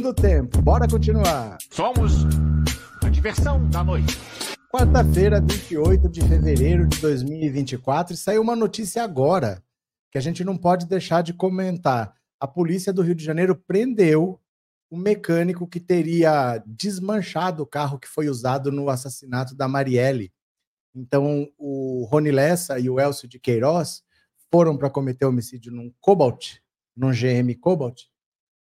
Segundo tempo, bora continuar. Somos a diversão da noite. Quarta-feira, 28 de fevereiro de 2024, e saiu uma notícia agora que a gente não pode deixar de comentar. A polícia do Rio de Janeiro prendeu um mecânico que teria desmanchado o carro que foi usado no assassinato da Marielle. Então, o Rony Lessa e o Elcio de Queiroz foram para cometer homicídio num Cobalt, num GM Cobalt,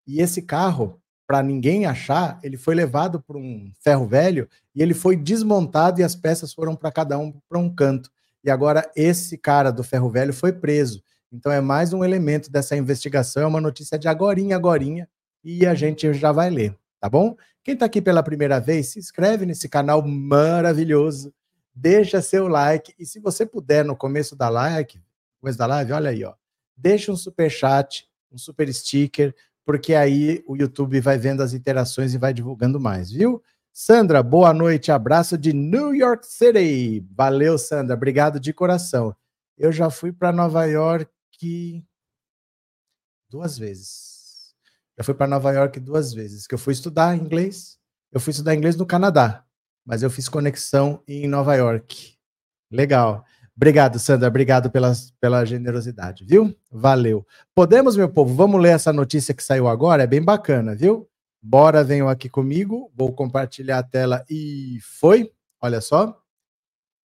e esse carro para ninguém achar, ele foi levado para um ferro velho e ele foi desmontado e as peças foram para cada um para um canto. E agora esse cara do ferro velho foi preso. Então é mais um elemento dessa investigação, é uma notícia de agorinha, agorinha, e a gente já vai ler, tá bom? Quem está aqui pela primeira vez, se inscreve nesse canal maravilhoso, deixa seu like e se você puder no começo da like, começo da live, olha aí, ó, deixa um super chat, um super sticker, porque aí o YouTube vai vendo as interações e vai divulgando mais, viu? Sandra, boa noite, abraço de New York City. Valeu, Sandra, obrigado de coração. Eu já fui para Nova York duas vezes. Já fui para Nova York duas vezes, que eu fui estudar inglês. Eu fui estudar inglês no Canadá, mas eu fiz conexão em Nova York. Legal. Obrigado, Sandra. Obrigado pela, pela generosidade, viu? Valeu. Podemos, meu povo? Vamos ler essa notícia que saiu agora? É bem bacana, viu? Bora, venham aqui comigo. Vou compartilhar a tela e foi. Olha só.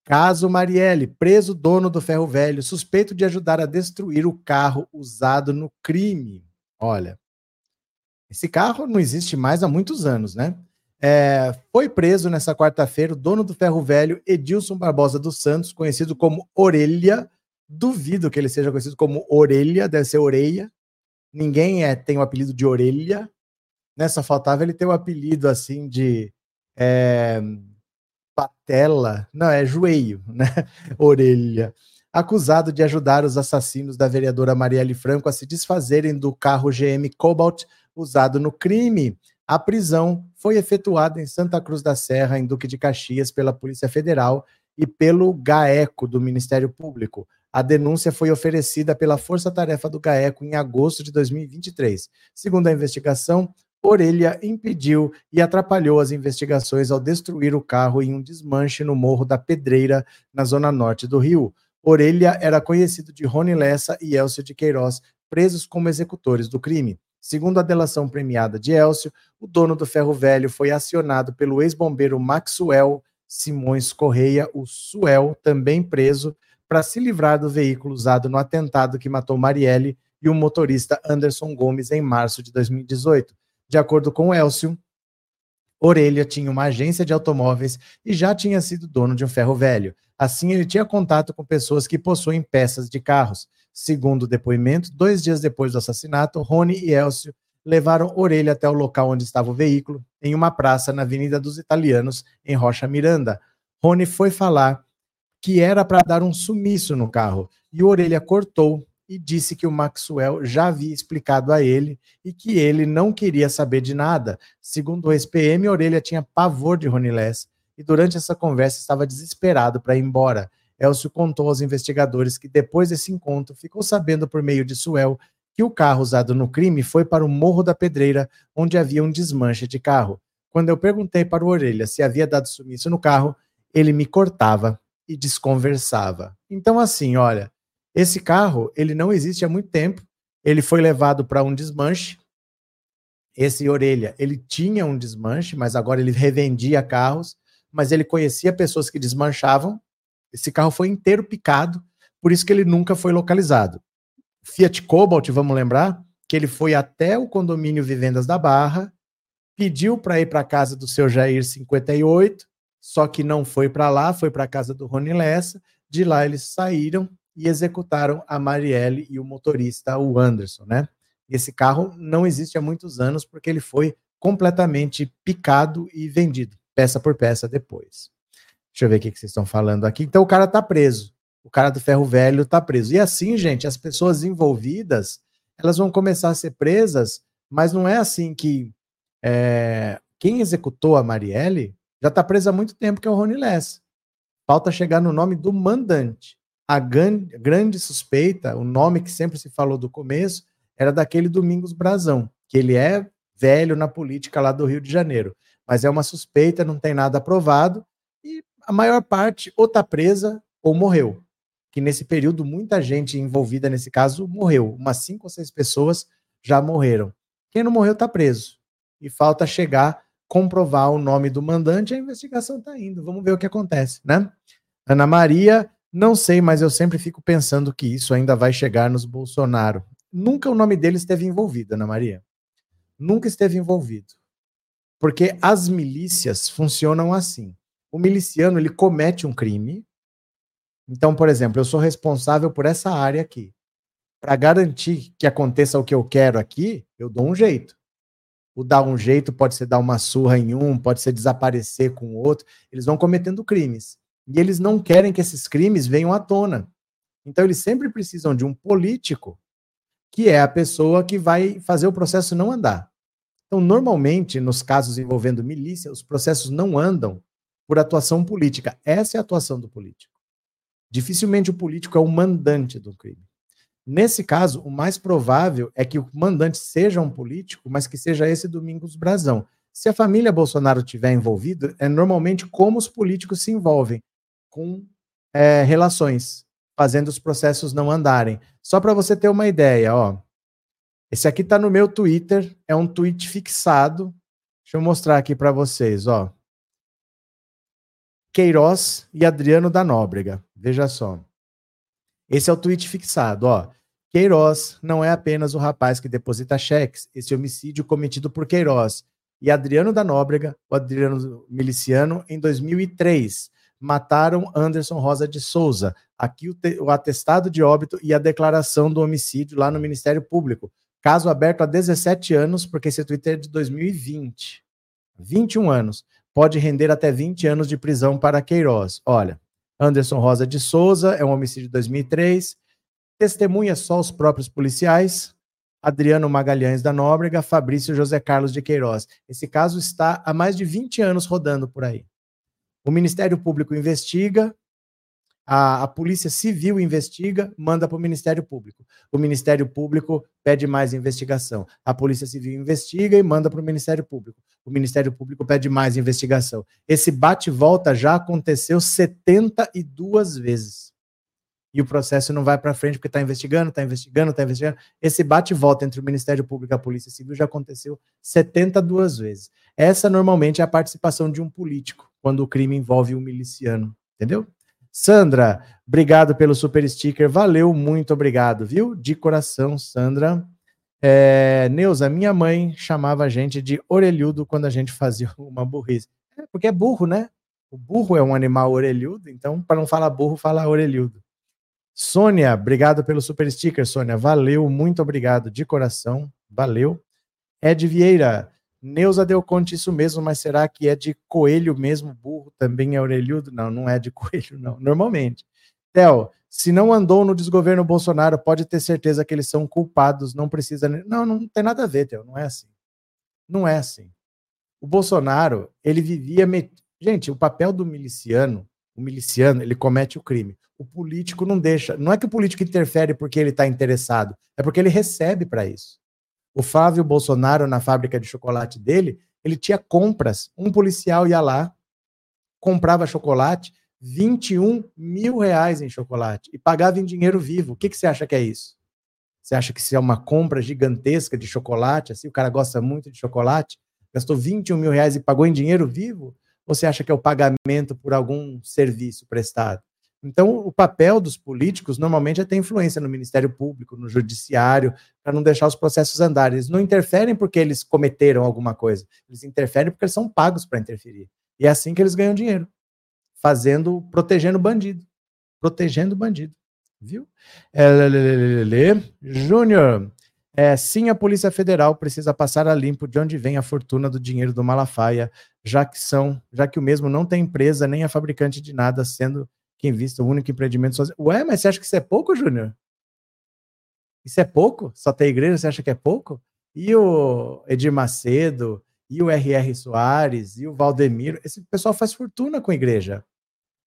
Caso Marielle, preso dono do ferro velho, suspeito de ajudar a destruir o carro usado no crime. Olha, esse carro não existe mais há muitos anos, né? É, foi preso nessa quarta-feira o dono do ferro velho, Edilson Barbosa dos Santos, conhecido como Orelha. Duvido que ele seja conhecido como Orelha, deve ser Oreia. Ninguém é, tem o apelido de Orelha. Nessa faltava ele ter o apelido assim de é, patela, não, é joelho, né? Orelha. Acusado de ajudar os assassinos da vereadora Marielle Franco a se desfazerem do carro GM Cobalt usado no crime. A prisão foi efetuada em Santa Cruz da Serra, em Duque de Caxias, pela Polícia Federal e pelo GAECO do Ministério Público. A denúncia foi oferecida pela Força Tarefa do GAECO em agosto de 2023. Segundo a investigação, Orelha impediu e atrapalhou as investigações ao destruir o carro em um desmanche no Morro da Pedreira, na zona norte do Rio. Orelha era conhecido de Rony Lessa e Elcio de Queiroz, presos como executores do crime. Segundo a delação premiada de Elcio, o dono do ferro velho foi acionado pelo ex-bombeiro Maxwell Simões Correia, o Suel, também preso, para se livrar do veículo usado no atentado que matou Marielle e o motorista Anderson Gomes em março de 2018. De acordo com Elcio, Orelha tinha uma agência de automóveis e já tinha sido dono de um ferro velho. Assim, ele tinha contato com pessoas que possuem peças de carros. Segundo o depoimento, dois dias depois do assassinato, Rony e Elcio levaram Orelha até o local onde estava o veículo, em uma praça na Avenida dos Italianos, em Rocha Miranda. Rony foi falar que era para dar um sumiço no carro e Orelha cortou e disse que o Maxwell já havia explicado a ele e que ele não queria saber de nada. Segundo o ex-PM, Orelha tinha pavor de Rony Less e durante essa conversa estava desesperado para ir embora. Elcio contou aos investigadores que depois desse encontro ficou sabendo por meio de Suel que o carro usado no crime foi para o Morro da Pedreira, onde havia um desmanche de carro. Quando eu perguntei para o Orelha se havia dado sumiço no carro, ele me cortava e desconversava. Então, assim, olha, esse carro, ele não existe há muito tempo, ele foi levado para um desmanche. Esse Orelha, ele tinha um desmanche, mas agora ele revendia carros, mas ele conhecia pessoas que desmanchavam esse carro foi inteiro picado, por isso que ele nunca foi localizado. Fiat Cobalt, vamos lembrar, que ele foi até o condomínio Vivendas da Barra, pediu para ir para a casa do seu Jair 58, só que não foi para lá, foi para a casa do Rony Lessa. De lá eles saíram e executaram a Marielle e o motorista, o Anderson, né? Esse carro não existe há muitos anos porque ele foi completamente picado e vendido, peça por peça depois. Deixa eu ver o que vocês estão falando aqui. Então o cara tá preso. O cara do ferro velho tá preso. E assim, gente, as pessoas envolvidas, elas vão começar a ser presas, mas não é assim que é, quem executou a Marielle já está presa há muito tempo, que é o Rony Less. Falta chegar no nome do mandante. A grande suspeita, o nome que sempre se falou do começo, era daquele Domingos Brazão, que ele é velho na política lá do Rio de Janeiro. Mas é uma suspeita, não tem nada aprovado, e a maior parte ou está presa ou morreu. Que nesse período, muita gente envolvida nesse caso morreu. Umas cinco ou seis pessoas já morreram. Quem não morreu está preso. E falta chegar, comprovar o nome do mandante, a investigação está indo. Vamos ver o que acontece, né? Ana Maria, não sei, mas eu sempre fico pensando que isso ainda vai chegar nos Bolsonaro. Nunca o nome dele esteve envolvido, Ana Maria. Nunca esteve envolvido. Porque as milícias funcionam assim. O miliciano, ele comete um crime. Então, por exemplo, eu sou responsável por essa área aqui. Para garantir que aconteça o que eu quero aqui, eu dou um jeito. O dar um jeito pode ser dar uma surra em um, pode ser desaparecer com o outro. Eles vão cometendo crimes. E eles não querem que esses crimes venham à tona. Então, eles sempre precisam de um político que é a pessoa que vai fazer o processo não andar. Então, normalmente, nos casos envolvendo milícia, os processos não andam por atuação política. Essa é a atuação do político. Dificilmente o político é o mandante do crime. Nesse caso, o mais provável é que o mandante seja um político, mas que seja esse Domingos Brazão. Se a família Bolsonaro tiver envolvido, é normalmente como os políticos se envolvem com é, relações fazendo os processos não andarem. Só para você ter uma ideia, ó. Esse aqui está no meu Twitter, é um tweet fixado. Deixa eu mostrar aqui para vocês, ó. Queiroz e Adriano da Nóbrega. Veja só. Esse é o tweet fixado, ó. Queiroz não é apenas o rapaz que deposita cheques. Esse homicídio cometido por Queiroz e Adriano da Nóbrega, o Adriano miliciano, em 2003 mataram Anderson Rosa de Souza. Aqui o, o, atestado de óbito e a declaração do homicídio lá no Ministério Público. Caso aberto há 17 anos, porque esse Twitter é de 2020. 21 anos. Pode render até 20 anos de prisão para Queiroz. Olha, Anderson Rosa de Souza é um homicídio de 2003. Testemunha só os próprios policiais. Adriano Magalhães da Nóbrega, Fabrício José Carlos de Queiroz. Esse caso está há mais de 20 anos rodando por aí. O Ministério Público investiga, a, a Polícia Civil investiga, manda para o Ministério Público. O Ministério Público pede mais investigação. A Polícia Civil investiga e manda para o Ministério Público. O Ministério Público pede mais investigação. Esse bate-volta já aconteceu 72 vezes. E o processo não vai para frente porque está investigando, está investigando, está investigando. Esse bate-volta entre o Ministério Público e a Polícia Civil já aconteceu 72 vezes. Essa normalmente é a participação de um político quando o crime envolve um miliciano, entendeu? Sandra, obrigado pelo super sticker, valeu, muito obrigado, viu? De coração, Sandra. É, Neuza, minha mãe chamava a gente de orelhudo quando a gente fazia uma burrice. É, porque é burro, né? O burro é um animal orelhudo, então, para não falar burro, fala orelhudo. Sônia, obrigado pelo super sticker, Sônia. Valeu, muito obrigado, de coração. Valeu. Ed Vieira, Neuza deu conta isso mesmo, mas será que é de coelho mesmo? Burro também é orelhudo? Não, não é de coelho, não. Normalmente. Theo, se não andou no desgoverno Bolsonaro, pode ter certeza que eles são culpados, não precisa. Não, não tem nada a ver, Theo, não é assim. Não é assim. O Bolsonaro, ele vivia. Met... Gente, o papel do miliciano, o miliciano, ele comete o crime. O político não deixa. Não é que o político interfere porque ele está interessado, é porque ele recebe para isso. O Flávio Bolsonaro, na fábrica de chocolate dele, ele tinha compras. Um policial ia lá, comprava chocolate, 21 mil reais em chocolate e pagava em dinheiro vivo. O que, que você acha que é isso? Você acha que isso é uma compra gigantesca de chocolate? Assim, o cara gosta muito de chocolate, gastou 21 mil reais e pagou em dinheiro vivo? Você acha que é o pagamento por algum serviço prestado? Então, o papel dos políticos normalmente é ter influência no Ministério Público, no Judiciário, para não deixar os processos andarem. Eles não interferem porque eles cometeram alguma coisa, eles interferem porque eles são pagos para interferir. E é assim que eles ganham dinheiro, fazendo, protegendo o bandido. Protegendo o bandido. Viu? É, Júnior, é, sim, a Polícia Federal precisa passar a limpo de onde vem a fortuna do dinheiro do Malafaia, já que são, já que o mesmo não tem empresa nem é fabricante de nada, sendo quem vista o único empreendimento sozinho. Ué, mas você acha que isso é pouco, Júnior? Isso é pouco? Só ter igreja, você acha que é pouco? E o Edir Macedo, e o R.R. Soares, e o Valdemiro, esse pessoal faz fortuna com igreja.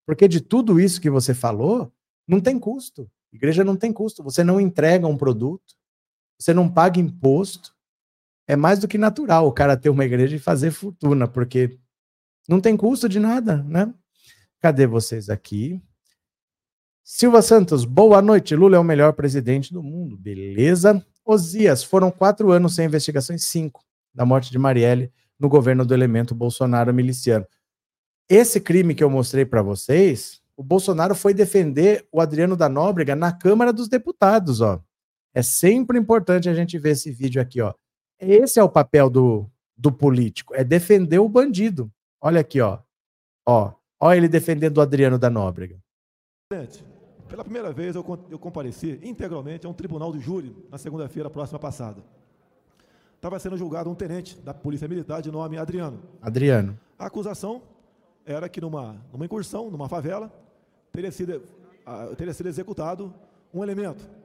Porque de tudo isso que você falou, não tem custo. Igreja não tem custo. Você não entrega um produto, você não paga imposto. É mais do que natural o cara ter uma igreja e fazer fortuna, porque não tem custo de nada, né? Cadê vocês aqui? Silva Santos, boa noite. Lula é o melhor presidente do mundo. Beleza. Osias, foram quatro anos sem investigações, cinco, da morte de Marielle no governo do elemento Bolsonaro miliciano. Esse crime que eu mostrei para vocês, o Bolsonaro foi defender o Adriano da Nóbrega na Câmara dos Deputados, ó. É sempre importante a gente ver esse vídeo aqui, ó. Esse é o papel do, do político, é defender o bandido. Olha aqui, ó. Ó, ó ele defendendo o Adriano da Nóbrega. Pela primeira vez, eu, eu compareci integralmente a um tribunal de júri na segunda-feira próxima passada. Estava sendo julgado um tenente da Polícia Militar de nome Adriano. Adriano. A acusação era que numa, numa incursão, numa favela, teria sido, teria sido executado um elemento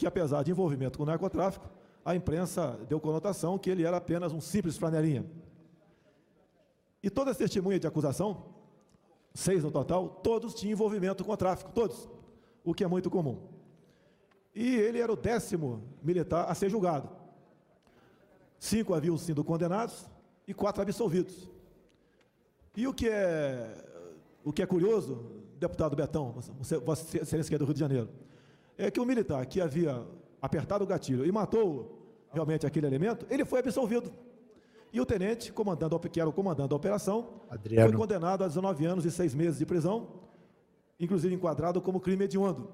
que, apesar de envolvimento com o narcotráfico, a imprensa deu conotação que ele era apenas um simples flanelinha. E todas as testemunhas de acusação seis no total, todos tinham envolvimento com o tráfico, todos, o que é muito comum. E ele era o décimo militar a ser julgado. Cinco haviam sido condenados e quatro absolvidos. E o que é, o que é curioso, deputado Betão, você, você excelência é do Rio de Janeiro, é que o militar que havia apertado o gatilho e matou realmente aquele elemento, ele foi absolvido. E o tenente, comandando, que era o comandante da operação, Adriano. foi condenado a 19 anos e 6 meses de prisão, inclusive enquadrado como crime hediondo.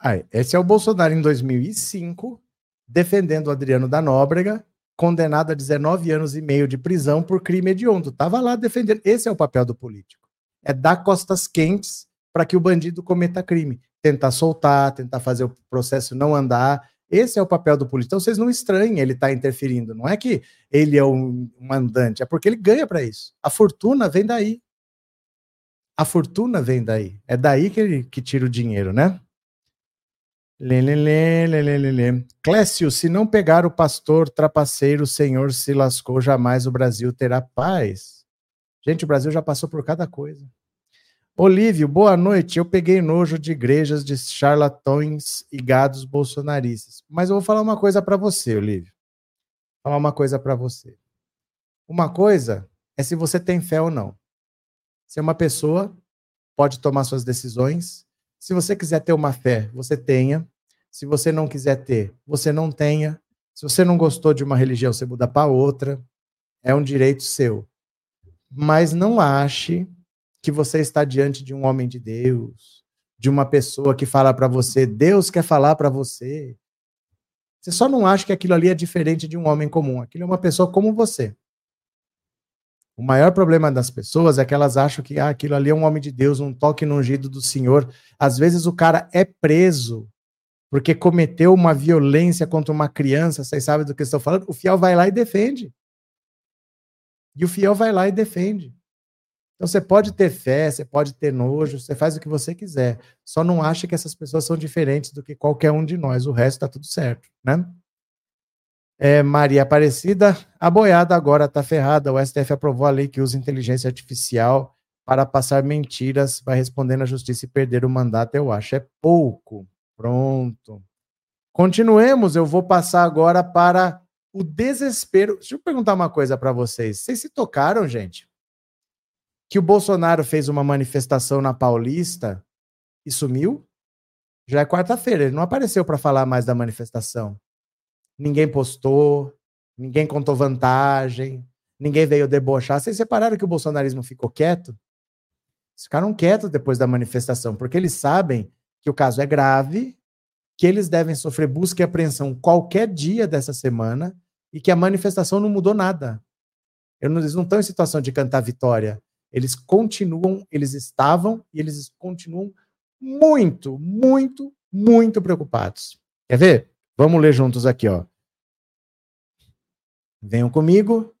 Ah, esse é o Bolsonaro em 2005, defendendo o Adriano da Nóbrega, condenado a 19 anos e meio de prisão por crime hediondo. Estava lá defendendo. Esse é o papel do político. É dar costas quentes para que o bandido cometa crime. Tentar soltar, tentar fazer o processo não andar esse é o papel do político. Então vocês não estranhem ele estar tá interferindo. Não é que ele é um mandante, é porque ele ganha para isso. A fortuna vem daí. A fortuna vem daí. É daí que ele que tira o dinheiro, né? Lê, lê. Clécio, se não pegar o pastor trapaceiro, o Senhor se lascou, jamais o Brasil terá paz. Gente, o Brasil já passou por cada coisa. Olívio, boa noite. Eu peguei nojo de igrejas de charlatões e gados bolsonaristas. Mas eu vou falar uma coisa para você, Olívio. Vou falar uma coisa para você. Uma coisa é se você tem fé ou não. Se é uma pessoa, pode tomar suas decisões. Se você quiser ter uma fé, você tenha. Se você não quiser ter, você não tenha. Se você não gostou de uma religião, você muda para outra. É um direito seu. Mas não ache que você está diante de um homem de Deus, de uma pessoa que fala para você, Deus quer falar para você. Você só não acha que aquilo ali é diferente de um homem comum. Aquilo é uma pessoa como você. O maior problema das pessoas é que elas acham que ah, aquilo ali é um homem de Deus, um toque no ungido do Senhor. Às vezes o cara é preso porque cometeu uma violência contra uma criança, vocês sabem do que estou falando? O fiel vai lá e defende. E o fiel vai lá e defende. Então você pode ter fé, você pode ter nojo, você faz o que você quiser. Só não acha que essas pessoas são diferentes do que qualquer um de nós. O resto está tudo certo, né? É, Maria Aparecida, a boiada agora está ferrada. O STF aprovou a lei que usa inteligência artificial para passar mentiras, vai responder na justiça e perder o mandato, eu acho. É pouco. Pronto. Continuemos, eu vou passar agora para o desespero. Deixa eu perguntar uma coisa para vocês. Vocês se tocaram, gente? Que o Bolsonaro fez uma manifestação na Paulista e sumiu. Já é quarta-feira, ele não apareceu para falar mais da manifestação. Ninguém postou, ninguém contou vantagem, ninguém veio debochar. Vocês separaram que o bolsonarismo ficou quieto? ficaram quietos depois da manifestação, porque eles sabem que o caso é grave, que eles devem sofrer busca e apreensão qualquer dia dessa semana e que a manifestação não mudou nada. Eles não estão em situação de cantar vitória. Eles continuam, eles estavam e eles continuam muito, muito, muito preocupados. Quer ver? Vamos ler juntos aqui, ó. Venham comigo.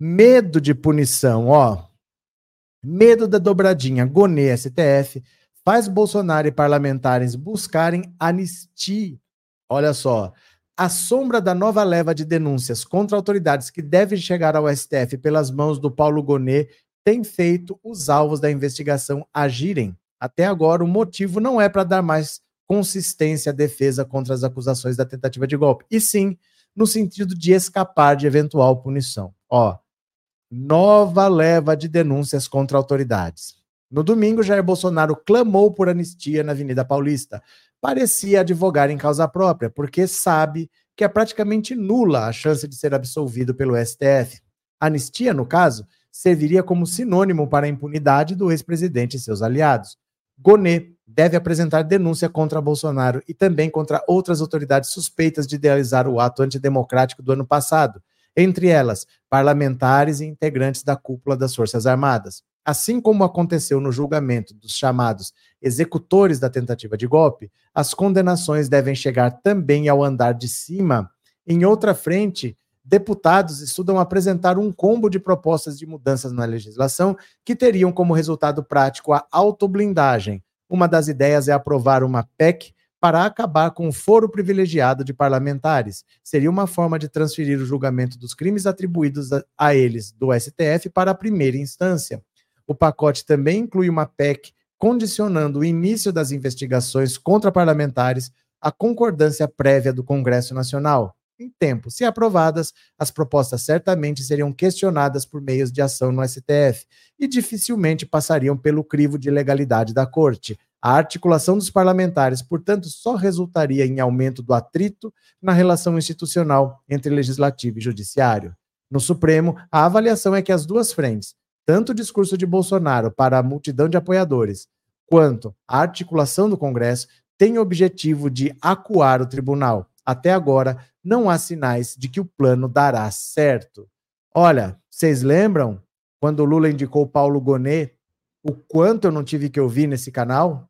Medo de punição, ó. Medo da dobradinha. Gonê, STF, faz Bolsonaro e parlamentares buscarem anistia. Olha só. A sombra da nova leva de denúncias contra autoridades que devem chegar ao STF pelas mãos do Paulo Gonê tem feito os alvos da investigação agirem. Até agora, o motivo não é para dar mais consistência à defesa contra as acusações da tentativa de golpe, e sim no sentido de escapar de eventual punição. Ó, nova leva de denúncias contra autoridades. No domingo, Jair Bolsonaro clamou por anistia na Avenida Paulista. Parecia advogar em causa própria, porque sabe que é praticamente nula a chance de ser absolvido pelo STF. Anistia, no caso, serviria como sinônimo para a impunidade do ex-presidente e seus aliados. Gonê deve apresentar denúncia contra Bolsonaro e também contra outras autoridades suspeitas de idealizar o ato antidemocrático do ano passado, entre elas parlamentares e integrantes da cúpula das Forças Armadas. Assim como aconteceu no julgamento dos chamados executores da tentativa de golpe, as condenações devem chegar também ao andar de cima. Em outra frente, deputados estudam apresentar um combo de propostas de mudanças na legislação que teriam como resultado prático a autoblindagem. Uma das ideias é aprovar uma PEC para acabar com o foro privilegiado de parlamentares. Seria uma forma de transferir o julgamento dos crimes atribuídos a, eles do STF para a primeira instância. O pacote também inclui uma PEC condicionando o início das investigações contra parlamentares à concordância prévia do Congresso Nacional em tempo. Se aprovadas, as propostas certamente seriam questionadas por meios de ação no STF e dificilmente passariam pelo crivo de legalidade da Corte. A articulação dos parlamentares, portanto, só resultaria em aumento do atrito na relação institucional entre legislativo e judiciário. No Supremo, a avaliação é que as duas frentes, tanto o discurso de Bolsonaro para a multidão de apoiadores, quanto a articulação do Congresso, têm o objetivo de acuar o tribunal. Até agora, não há sinais de que o plano dará certo. Olha, vocês lembram quando Lula indicou Paulo Gonet, o quanto eu não tive que ouvir nesse canal?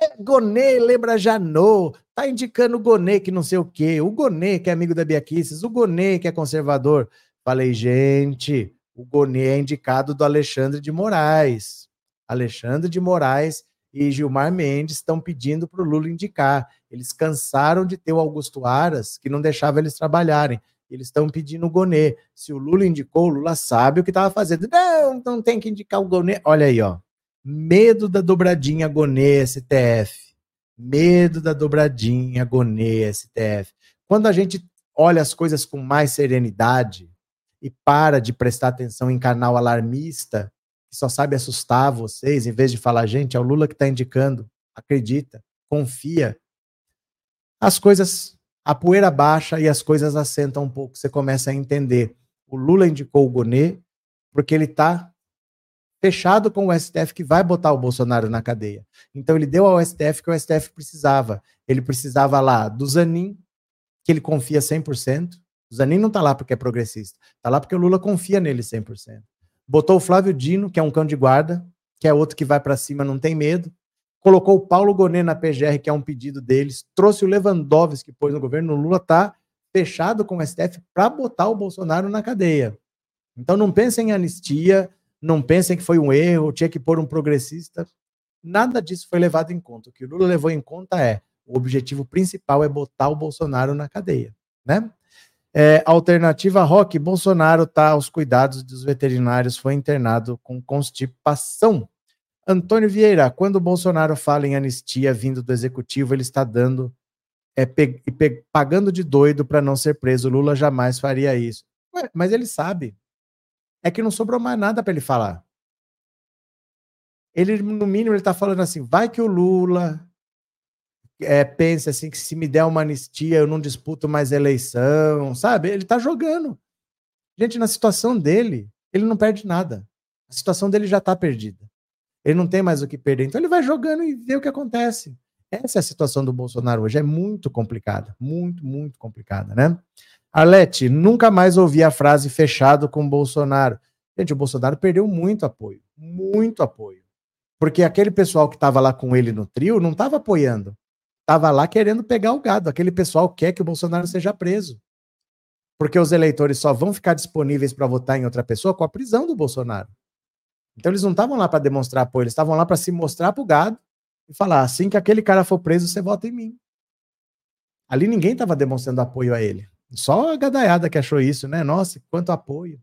É, Gonet lembra Janot, tá indicando o Gonet que não sei o quê, o Gonet que é amigo da Bia Kicis, o Gonet que é conservador. Falei, gente, o Gonet é indicado do Alexandre de Moraes. Alexandre de Moraes e Gilmar Mendes estão pedindo para o Lula indicar. Eles cansaram de ter o Augusto Aras, que não deixava eles trabalharem. Eles estão pedindo o Gonê. Se o Lula indicou, o Lula sabe o que estava fazendo. Não, não tem que indicar o Gonê. Olha aí, ó. Medo da dobradinha Gonê STF. Medo da dobradinha Gonê STF. Quando a gente olha as coisas com mais serenidade e para de prestar atenção em canal alarmista, que só sabe assustar vocês, em vez de falar, gente, é o Lula que está indicando, acredita, confia. As coisas, a poeira baixa e as coisas assentam um pouco, você começa a entender. O Lula indicou o Gonê porque ele está fechado com o STF que vai botar o Bolsonaro na cadeia. Então ele deu ao STF que o STF precisava. Ele precisava lá do Zanin, que ele confia 100%. O Zanin não está lá porque é progressista, está lá porque o Lula confia nele 100%. Botou o Flávio Dino, que é um cão de guarda, que é outro que vai para cima, não tem medo. Colocou o Paulo Gonet na PGR, que é um pedido deles. Trouxe o Lewandowski, que pôs no governo. O Lula está fechado com o STF para botar o Bolsonaro na cadeia. Então não pensem em anistia, não pensem que foi um erro, tinha que pôr um progressista. Nada disso foi levado em conta. O que o Lula levou em conta é o objetivo principal é botar o Bolsonaro na cadeia, né? É, alternativa Rock, Bolsonaro está aos cuidados dos veterinários, foi internado com constipação. Antônio Vieira, quando o Bolsonaro fala em anistia vindo do executivo, ele está dando é, pe, pe, pagando de doido para não ser preso. Lula jamais faria isso. Ué, mas ele sabe. É que não sobrou mais nada para ele falar. Ele, no mínimo, ele está falando assim: vai que o Lula é, pense assim que se me der uma anistia eu não disputo mais eleição, sabe? Ele tá jogando. Gente, na situação dele, ele não perde nada. A situação dele já tá perdida. Ele não tem mais o que perder. Então ele vai jogando e vê o que acontece. Essa é a situação do Bolsonaro hoje. É muito complicada. Muito, muito complicada, né? Arlete, nunca mais ouvi a frase fechado com Bolsonaro. Gente, o Bolsonaro perdeu muito apoio. Muito apoio. Porque aquele pessoal que estava lá com ele no trio não estava apoiando. Estava lá querendo pegar o gado. Aquele pessoal quer que o Bolsonaro seja preso. Porque os eleitores só vão ficar disponíveis para votar em outra pessoa com a prisão do Bolsonaro. Então eles não estavam lá para demonstrar apoio, eles estavam lá para se mostrar para o gado e falar: assim que aquele cara for preso, você vota em mim. Ali ninguém estava demonstrando apoio a ele. Só a gadaiada que achou isso, né? Nossa, quanto apoio.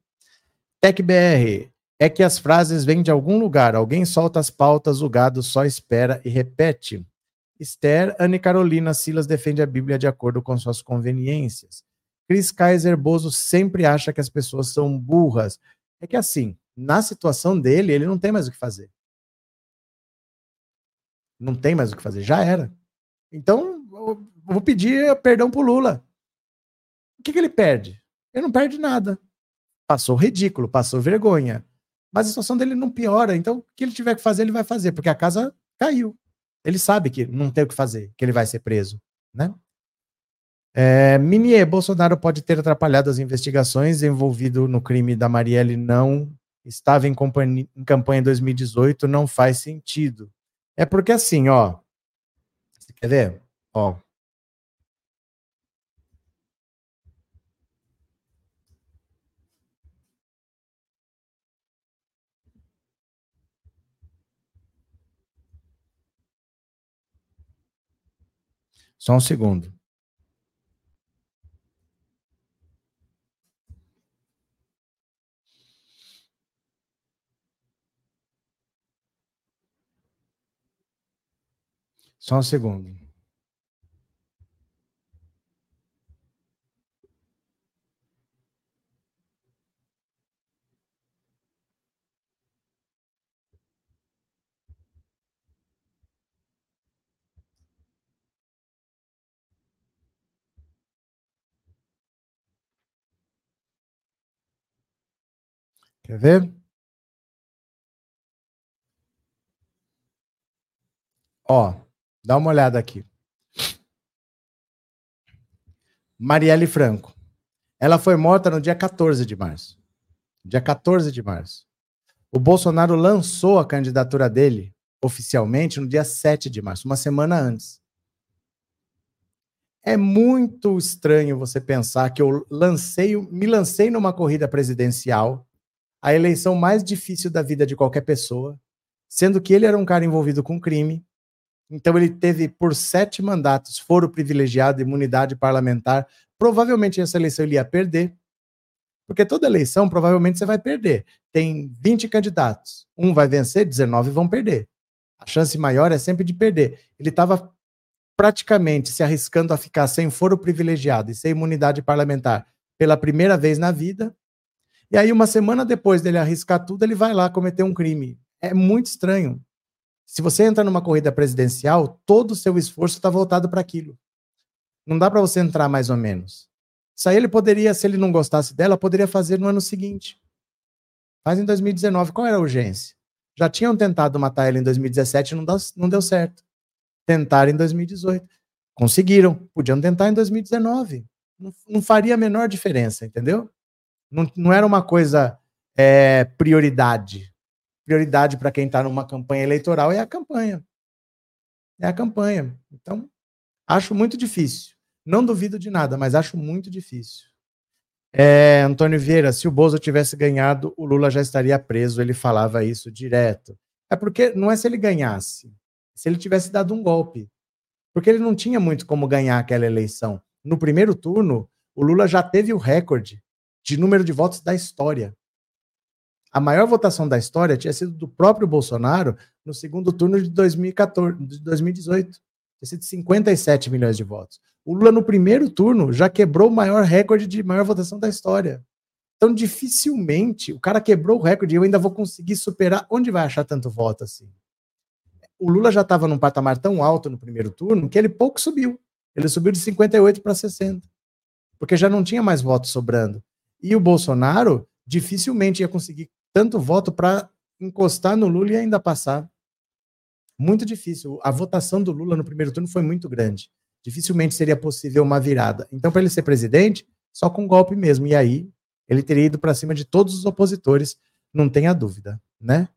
TecBR, é que as frases vêm de algum lugar. Alguém solta as pautas, o gado só espera e repete. Esther, Anne Carolina Silas defende a Bíblia de acordo com suas conveniências. Chris Kaiser Bozo sempre acha que as pessoas são burras. É que assim, na situação dele, ele não tem mais o que fazer. Não tem mais o que fazer, já era. Então, vou pedir perdão pro Lula. O que, que ele perde? Ele não perde nada. Passou ridículo, passou vergonha. Mas a situação dele não piora. Então, o que ele tiver que fazer, ele vai fazer, porque a casa caiu. Ele sabe que não tem o que fazer, que ele vai ser preso, né? É, Minier, Bolsonaro pode ter atrapalhado as investigações envolvido no crime da Marielle não estava em, em campanha em 2018, não faz sentido. É porque assim, ó. Quer ver? Ó. Só um segundo. Só um segundo. Quer ver? Ó, Dá uma olhada aqui. Marielle Franco. Ela foi morta no dia 14 de março. Dia 14 de março. O Bolsonaro lançou a candidatura dele oficialmente no dia 7 de março, uma semana antes. É muito estranho você pensar que eu lancei, me lancei numa corrida presidencial, a eleição mais difícil da vida de qualquer pessoa, sendo que ele era um cara envolvido com crime, então ele teve por sete mandatos foro privilegiado, imunidade parlamentar. Provavelmente essa eleição ele ia perder, porque toda eleição provavelmente você vai perder. Tem 20 candidatos, um vai vencer, 19 vão perder. A chance maior é sempre de perder. Ele estava praticamente se arriscando a ficar sem foro privilegiado e sem imunidade parlamentar pela primeira vez na vida. E aí, uma semana depois dele arriscar tudo, ele vai lá cometer um crime. É muito estranho. Se você entra numa corrida presidencial, todo o seu esforço está voltado para aquilo. Não dá para você entrar mais ou menos. Isso aí ele poderia, se ele não gostasse dela, poderia fazer no ano seguinte. Faz em 2019. Qual era a urgência? Já tinham tentado matar ela em 2017 e não, não deu certo. Tentaram em 2018. Conseguiram. Podiam tentar em 2019. Não, não faria a menor diferença, entendeu? Não, não era uma coisa é, prioridade prioridade para quem está numa campanha eleitoral é a campanha. É a campanha. Então, acho muito difícil. Não duvido de nada, mas acho muito difícil. É, Antônio Vieira, se o Bozo tivesse ganhado, o Lula já estaria preso. Ele falava isso direto. É porque não é se ele ganhasse, se ele tivesse dado um golpe. Porque ele não tinha muito como ganhar aquela eleição. No primeiro turno, o Lula já teve o recorde de número de votos da história. A maior votação da história tinha sido do próprio Bolsonaro no segundo turno de 2014, de 2018. Tinha sido 57 milhões de votos. O Lula, no primeiro turno, já quebrou o maior recorde de maior votação da história. Então, dificilmente, o cara quebrou o recorde e eu ainda vou conseguir superar. Onde vai achar tanto voto assim? O Lula já estava num patamar tão alto no primeiro turno que ele pouco subiu. Ele subiu de 58 para 60. Porque já não tinha mais votos sobrando. E o Bolsonaro dificilmente ia conseguir tanto voto para encostar no Lula e ainda passar. Muito difícil. A votação do Lula no primeiro turno foi muito grande. Dificilmente seria possível uma virada. Então, para ele ser presidente, só com golpe mesmo. E aí, ele teria ido para cima de todos os opositores, não tenha dúvida, né?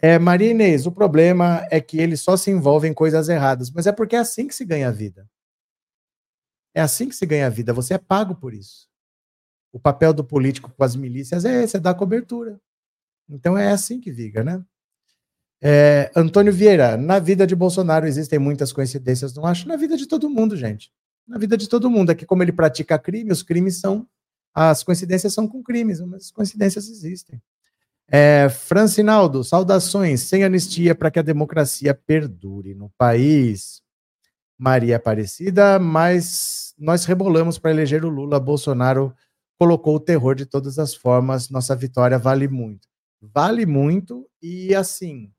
É, Maria Inês, o problema é que ele só se envolve em coisas erradas, mas é porque é assim que se ganha a vida. É assim que se ganha a vida, você é pago por isso. O papel do político com as milícias é esse, é dar cobertura. Então é assim que viga, né? É, Antônio Vieira, na vida de Bolsonaro existem muitas coincidências, não acho? Na vida de todo mundo, gente. Na vida de todo mundo. É que como ele pratica crime, os crimes são. As coincidências são com crimes, mas as coincidências existem. É, Francinaldo, saudações. Sem anistia para que a democracia perdure no país. Maria Aparecida, mas nós rebolamos para eleger o Lula. Bolsonaro colocou o terror de todas as formas. Nossa vitória vale muito. Vale muito e assim.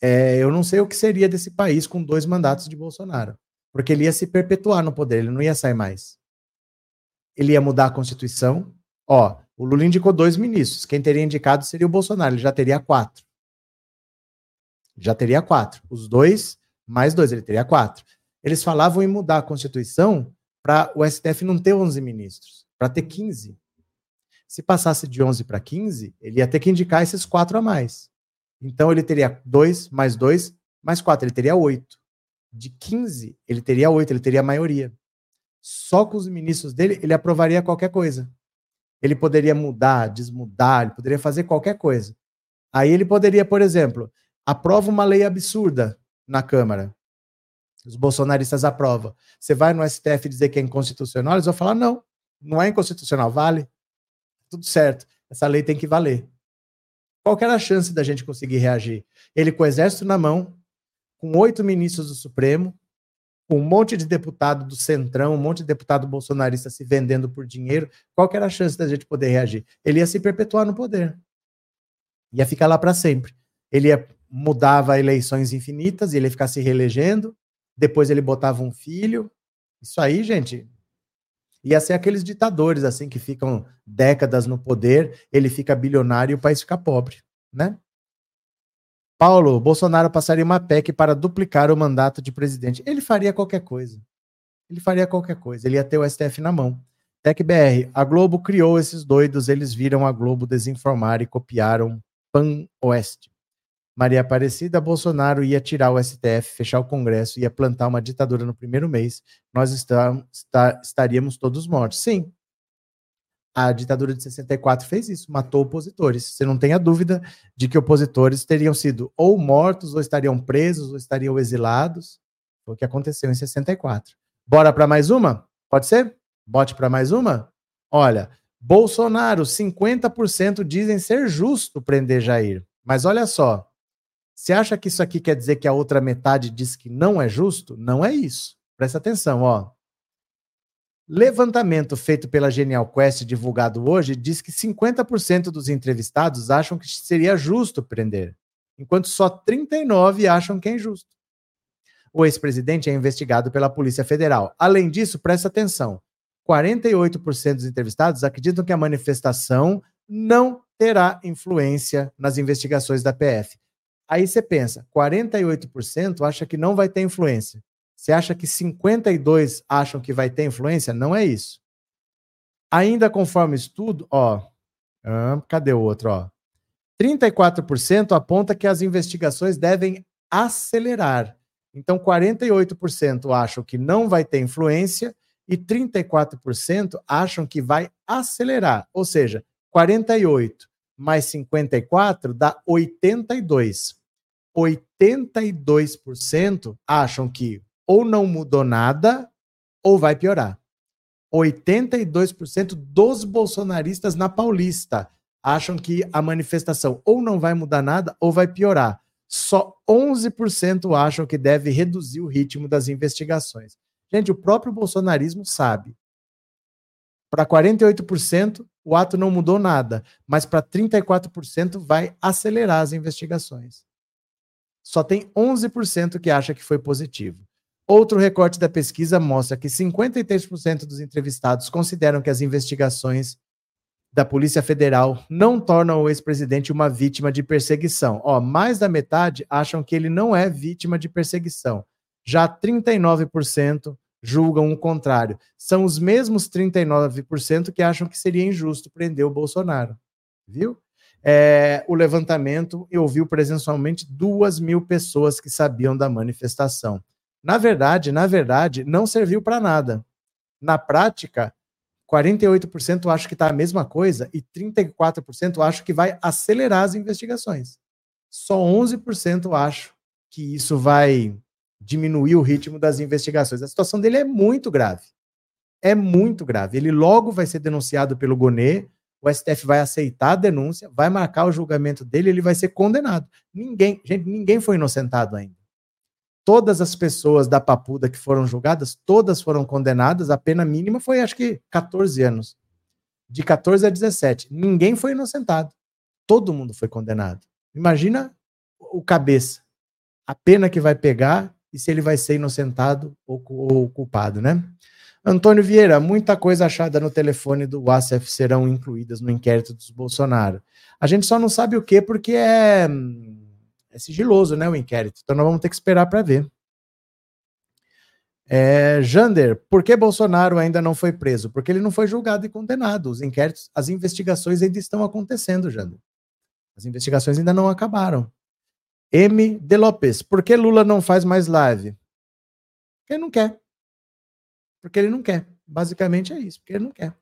É, eu não sei o que seria desse país com dois mandatos de Bolsonaro, porque ele ia se perpetuar no poder, ele não ia sair mais. Ele ia mudar a Constituição. Ó, o Lula indicou dois ministros. Quem teria indicado seria o Bolsonaro, ele já teria quatro. Já teria quatro. Os dois, mais dois, ele teria quatro. Eles falavam em mudar a Constituição para o STF não ter 11 ministros, para ter 15. Se passasse de 11 para 15, ele ia ter que indicar esses quatro a mais. Então ele teria 2 mais 2 mais 4, ele teria 8. De 15, ele teria 8, ele teria a maioria. Só com os ministros dele, ele aprovaria qualquer coisa. Ele poderia mudar, desmudar, ele poderia fazer qualquer coisa. Aí ele poderia, por exemplo, aprova uma lei absurda na Câmara. Os bolsonaristas aprovam. Você vai no STF dizer que é inconstitucional, eles vão falar: não, não é inconstitucional, vale. Tudo certo. Essa lei tem que valer. Qual era a chance da gente conseguir reagir? Ele com o exército na mão, com oito ministros do Supremo, com um monte de deputado do Centrão, um monte de deputado bolsonarista se vendendo por dinheiro, qual era a chance da gente poder reagir? Ele ia se perpetuar no poder. Ia ficar lá para sempre. Ele ia mudava eleições infinitas, ele ia ficar se reelegendo, depois ele botava um filho. Isso aí, gente, ia ser aqueles ditadores assim que ficam décadas no poder, ele fica bilionário e o país fica pobre, né? Paulo, Bolsonaro passaria uma PEC para duplicar o mandato de presidente. Ele faria qualquer coisa. Ele faria qualquer coisa. Ele ia ter o STF na mão. TecBR, a Globo criou esses doidos, eles viram a Globo desinformar e copiaram Pan Oeste. Maria Aparecida, Bolsonaro ia tirar o STF, fechar o Congresso, ia plantar uma ditadura no primeiro mês, nós está, está, estaríamos todos mortos. Sim, a ditadura de 64 fez isso, matou opositores. Você não tenha dúvida de que opositores teriam sido ou mortos, ou estariam presos, ou estariam exilados. Foi o que aconteceu em 64. Bora para mais uma? Pode ser? Bote para mais uma? Olha, Bolsonaro, 50% dizem ser justo prender Jair. Mas olha só, você acha que isso aqui quer dizer que a outra metade diz que não é justo? Não é isso. Presta atenção, ó. Levantamento feito pela Genial Quest, divulgado hoje, diz que 50% dos entrevistados acham que seria justo prender, enquanto só 39% acham que é injusto. O ex-presidente é investigado pela Polícia Federal. Além disso, presta atenção: 48% dos entrevistados acreditam que a manifestação não terá influência nas investigações da PF. Aí você pensa: 48% acha que não vai ter influência. Você acha que 52 acham que vai ter influência? Não é isso. Ainda conforme estudo, ó, cadê o outro, ó? 34% aponta que as investigações devem acelerar. Então, 48% acham que não vai ter influência e 34% acham que vai acelerar. Ou seja, 48 mais 54 dá 82. 82% acham que ou não mudou nada ou vai piorar. 82% dos bolsonaristas na Paulista acham que a manifestação ou não vai mudar nada ou vai piorar. Só 11% acham que deve reduzir o ritmo das investigações. Gente, o próprio bolsonarismo sabe. Para 48%, o ato não mudou nada, mas para 34% vai acelerar as investigações. Só tem 11% que acha que foi positivo. Outro recorte da pesquisa mostra que 53% dos entrevistados consideram que as investigações da Polícia Federal não tornam o ex-presidente uma vítima de perseguição. Ó, mais da metade acham que ele não é vítima de perseguição. Já 39% julgam o contrário. São os mesmos 39% que acham que seria injusto prender o Bolsonaro. Viu? É, o levantamento ouviu presencialmente duas mil pessoas que sabiam da manifestação. Na verdade, na verdade, não serviu para nada. Na prática, 48% acho que está a mesma coisa e 34% acho que vai acelerar as investigações. Só 11% acho que isso vai diminuir o ritmo das investigações. A situação dele é muito grave. É muito grave. Ele logo vai ser denunciado pelo Gonê, o STF vai aceitar a denúncia, vai marcar o julgamento dele, ele vai ser condenado. Ninguém, gente, ninguém foi inocentado ainda todas as pessoas da Papuda que foram julgadas, todas foram condenadas, a pena mínima foi acho que 14 anos. De 14 a 17. Ninguém foi inocentado. Todo mundo foi condenado. Imagina o cabeça. A pena que vai pegar e se ele vai ser inocentado ou, ou culpado, né? Antônio Vieira, muita coisa achada no telefone do WASF serão incluídas no inquérito dos Bolsonaro. A gente só não sabe o que porque é é sigiloso, né, o inquérito. Então nós vamos ter que esperar para ver. É, Jander, por que Bolsonaro ainda não foi preso? Porque ele não foi julgado e condenado. Os inquéritos, as investigações ainda estão acontecendo, Jander. As investigações ainda não acabaram. M. De Lopes, por que Lula não faz mais live? Porque ele não quer. Porque ele não quer. Basicamente é isso, porque ele não quer.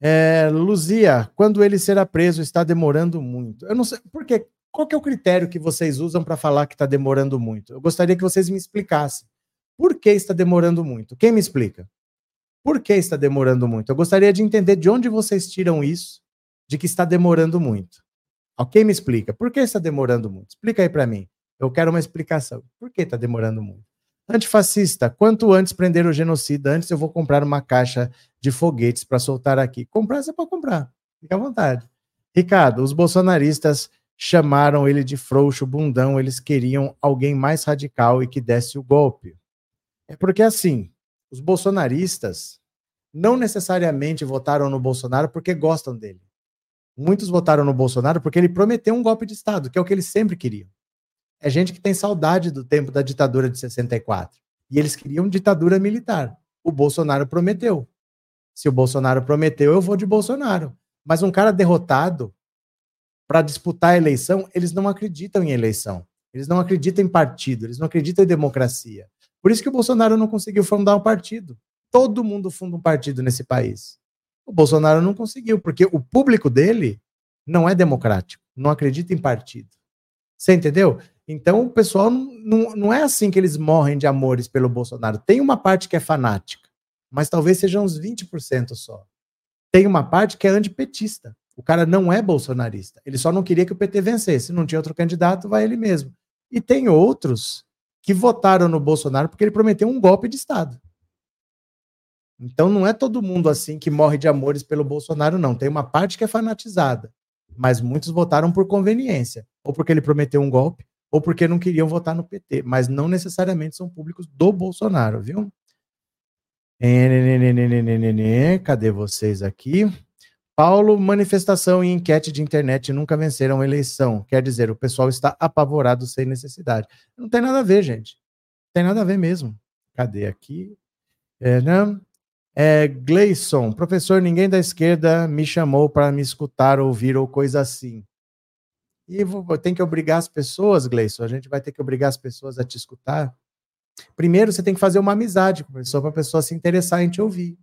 É, Luzia, quando ele será preso, está demorando muito. Eu não sei, por quê? Qual que é o critério que vocês usam para falar que está demorando muito? Eu gostaria que vocês me explicassem. Por que está demorando muito? Quem me explica? Por que está demorando muito? Eu gostaria de entender de onde vocês tiram isso, de que está demorando muito. Quem me explica? Por que está demorando muito? Explica aí para mim. Eu quero uma explicação. Por que está demorando muito? Antifascista, quanto antes prender o genocida, antes eu vou comprar uma caixa de foguetes para soltar aqui. Comprar, você pode comprar. Fica à vontade. Ricardo, os bolsonaristas chamaram ele de frouxo, bundão, eles queriam alguém mais radical e que desse o golpe. É porque assim, os bolsonaristas não necessariamente votaram no Bolsonaro porque gostam dele. Muitos votaram no Bolsonaro porque ele prometeu um golpe de Estado, que é o que eles sempre queriam. É gente que tem saudade do tempo da ditadura de 64. E eles queriam ditadura militar. O Bolsonaro prometeu. Se o Bolsonaro prometeu, eu vou de Bolsonaro. Mas um cara derrotado, para disputar a eleição, eles não acreditam em eleição. Eles não acreditam em partido, eles não acreditam em democracia. Por isso que o Bolsonaro não conseguiu fundar um partido. Todo mundo funda um partido nesse país. O Bolsonaro não conseguiu, porque o público dele não é democrático, não acredita em partido. Você entendeu? Então o pessoal não, não, é assim que eles morrem de amores pelo Bolsonaro. Tem uma parte que é fanática, mas talvez sejam uns 20% só. Tem uma parte que é antipetista. O cara não é bolsonarista. Ele só não queria que o PT vencesse. Não tinha outro candidato, vai ele mesmo. E tem outros que votaram no Bolsonaro porque ele prometeu um golpe de Estado. Então não é todo mundo assim que morre de amores pelo Bolsonaro, não. Tem uma parte que é fanatizada. Mas muitos votaram por conveniência. Ou porque ele prometeu um golpe, ou porque não queriam votar no PT. Mas não necessariamente são públicos do Bolsonaro, viu? Cadê vocês aqui? Paulo, manifestação e enquete de internet nunca venceram eleição. Quer dizer, o pessoal está apavorado sem necessidade. Não tem nada a ver, gente. Não tem nada a ver mesmo. Cadê aqui? É, né? É, Gleison, professor, ninguém da esquerda me chamou para me escutar, ouvir ou coisa assim. E tem que obrigar as pessoas, Gleison, a gente vai ter que obrigar as pessoas a te escutar. Primeiro, você tem que fazer uma amizade com a pessoa, para a pessoa se interessar em te ouvir.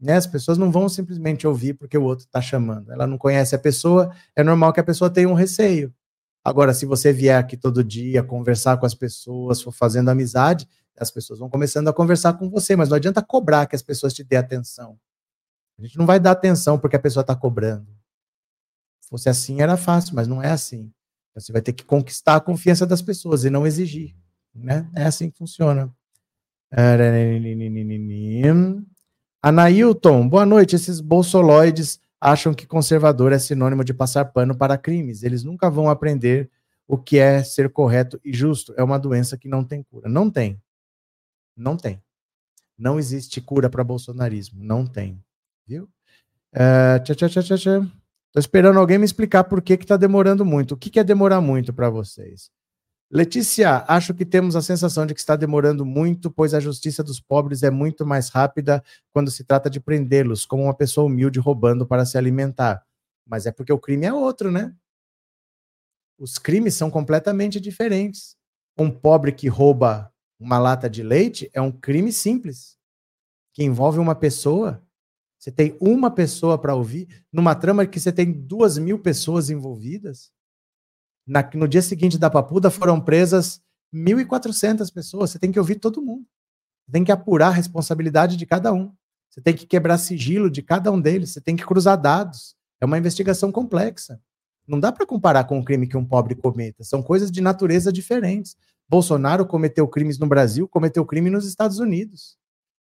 Né? As pessoas não vão simplesmente ouvir porque o outro está chamando. Ela não conhece a pessoa, é normal que a pessoa tenha um receio. Agora, se você vier aqui todo dia conversar com as pessoas, for fazendo amizade, as pessoas vão começando a conversar com você, mas não adianta cobrar que as pessoas te dêem atenção. A gente não vai dar atenção porque a pessoa está cobrando. Se fosse assim, era fácil, mas não é assim. Você vai ter que conquistar a confiança das pessoas e não exigir. Né? É assim que funciona. Anailton, boa noite. Esses bolsoloides acham que conservador é sinônimo de passar pano para crimes. Eles nunca vão aprender o que é ser correto e justo. É uma doença que não tem cura. Não tem. Não tem. Não existe cura para bolsonarismo. Não tem. Viu? É, tchá, tchá, tchá, tchá, tchá. Tô esperando alguém me explicar por que que tá demorando muito. O que, que é demorar muito para vocês? Letícia, acho que temos a sensação de que está demorando muito, pois a justiça dos pobres é muito mais rápida quando se trata de prendê-los, como uma pessoa humilde roubando para se alimentar. Mas é porque o crime é outro, né? Os crimes são completamente diferentes. Um pobre que rouba uma lata de leite é um crime simples, que envolve uma pessoa. Você tem uma pessoa para ouvir, numa trama que você tem duas mil pessoas envolvidas. Na, no dia seguinte da Papuda foram presas 1.400 pessoas. Você tem que ouvir todo mundo. Você tem que apurar a responsabilidade de cada um. Você tem que quebrar sigilo de cada um deles. Você tem que cruzar dados. É uma investigação complexa. Não dá para comparar com o crime que um pobre cometa. São coisas de natureza diferentes. Bolsonaro cometeu crimes no Brasil, cometeu crime nos Estados Unidos.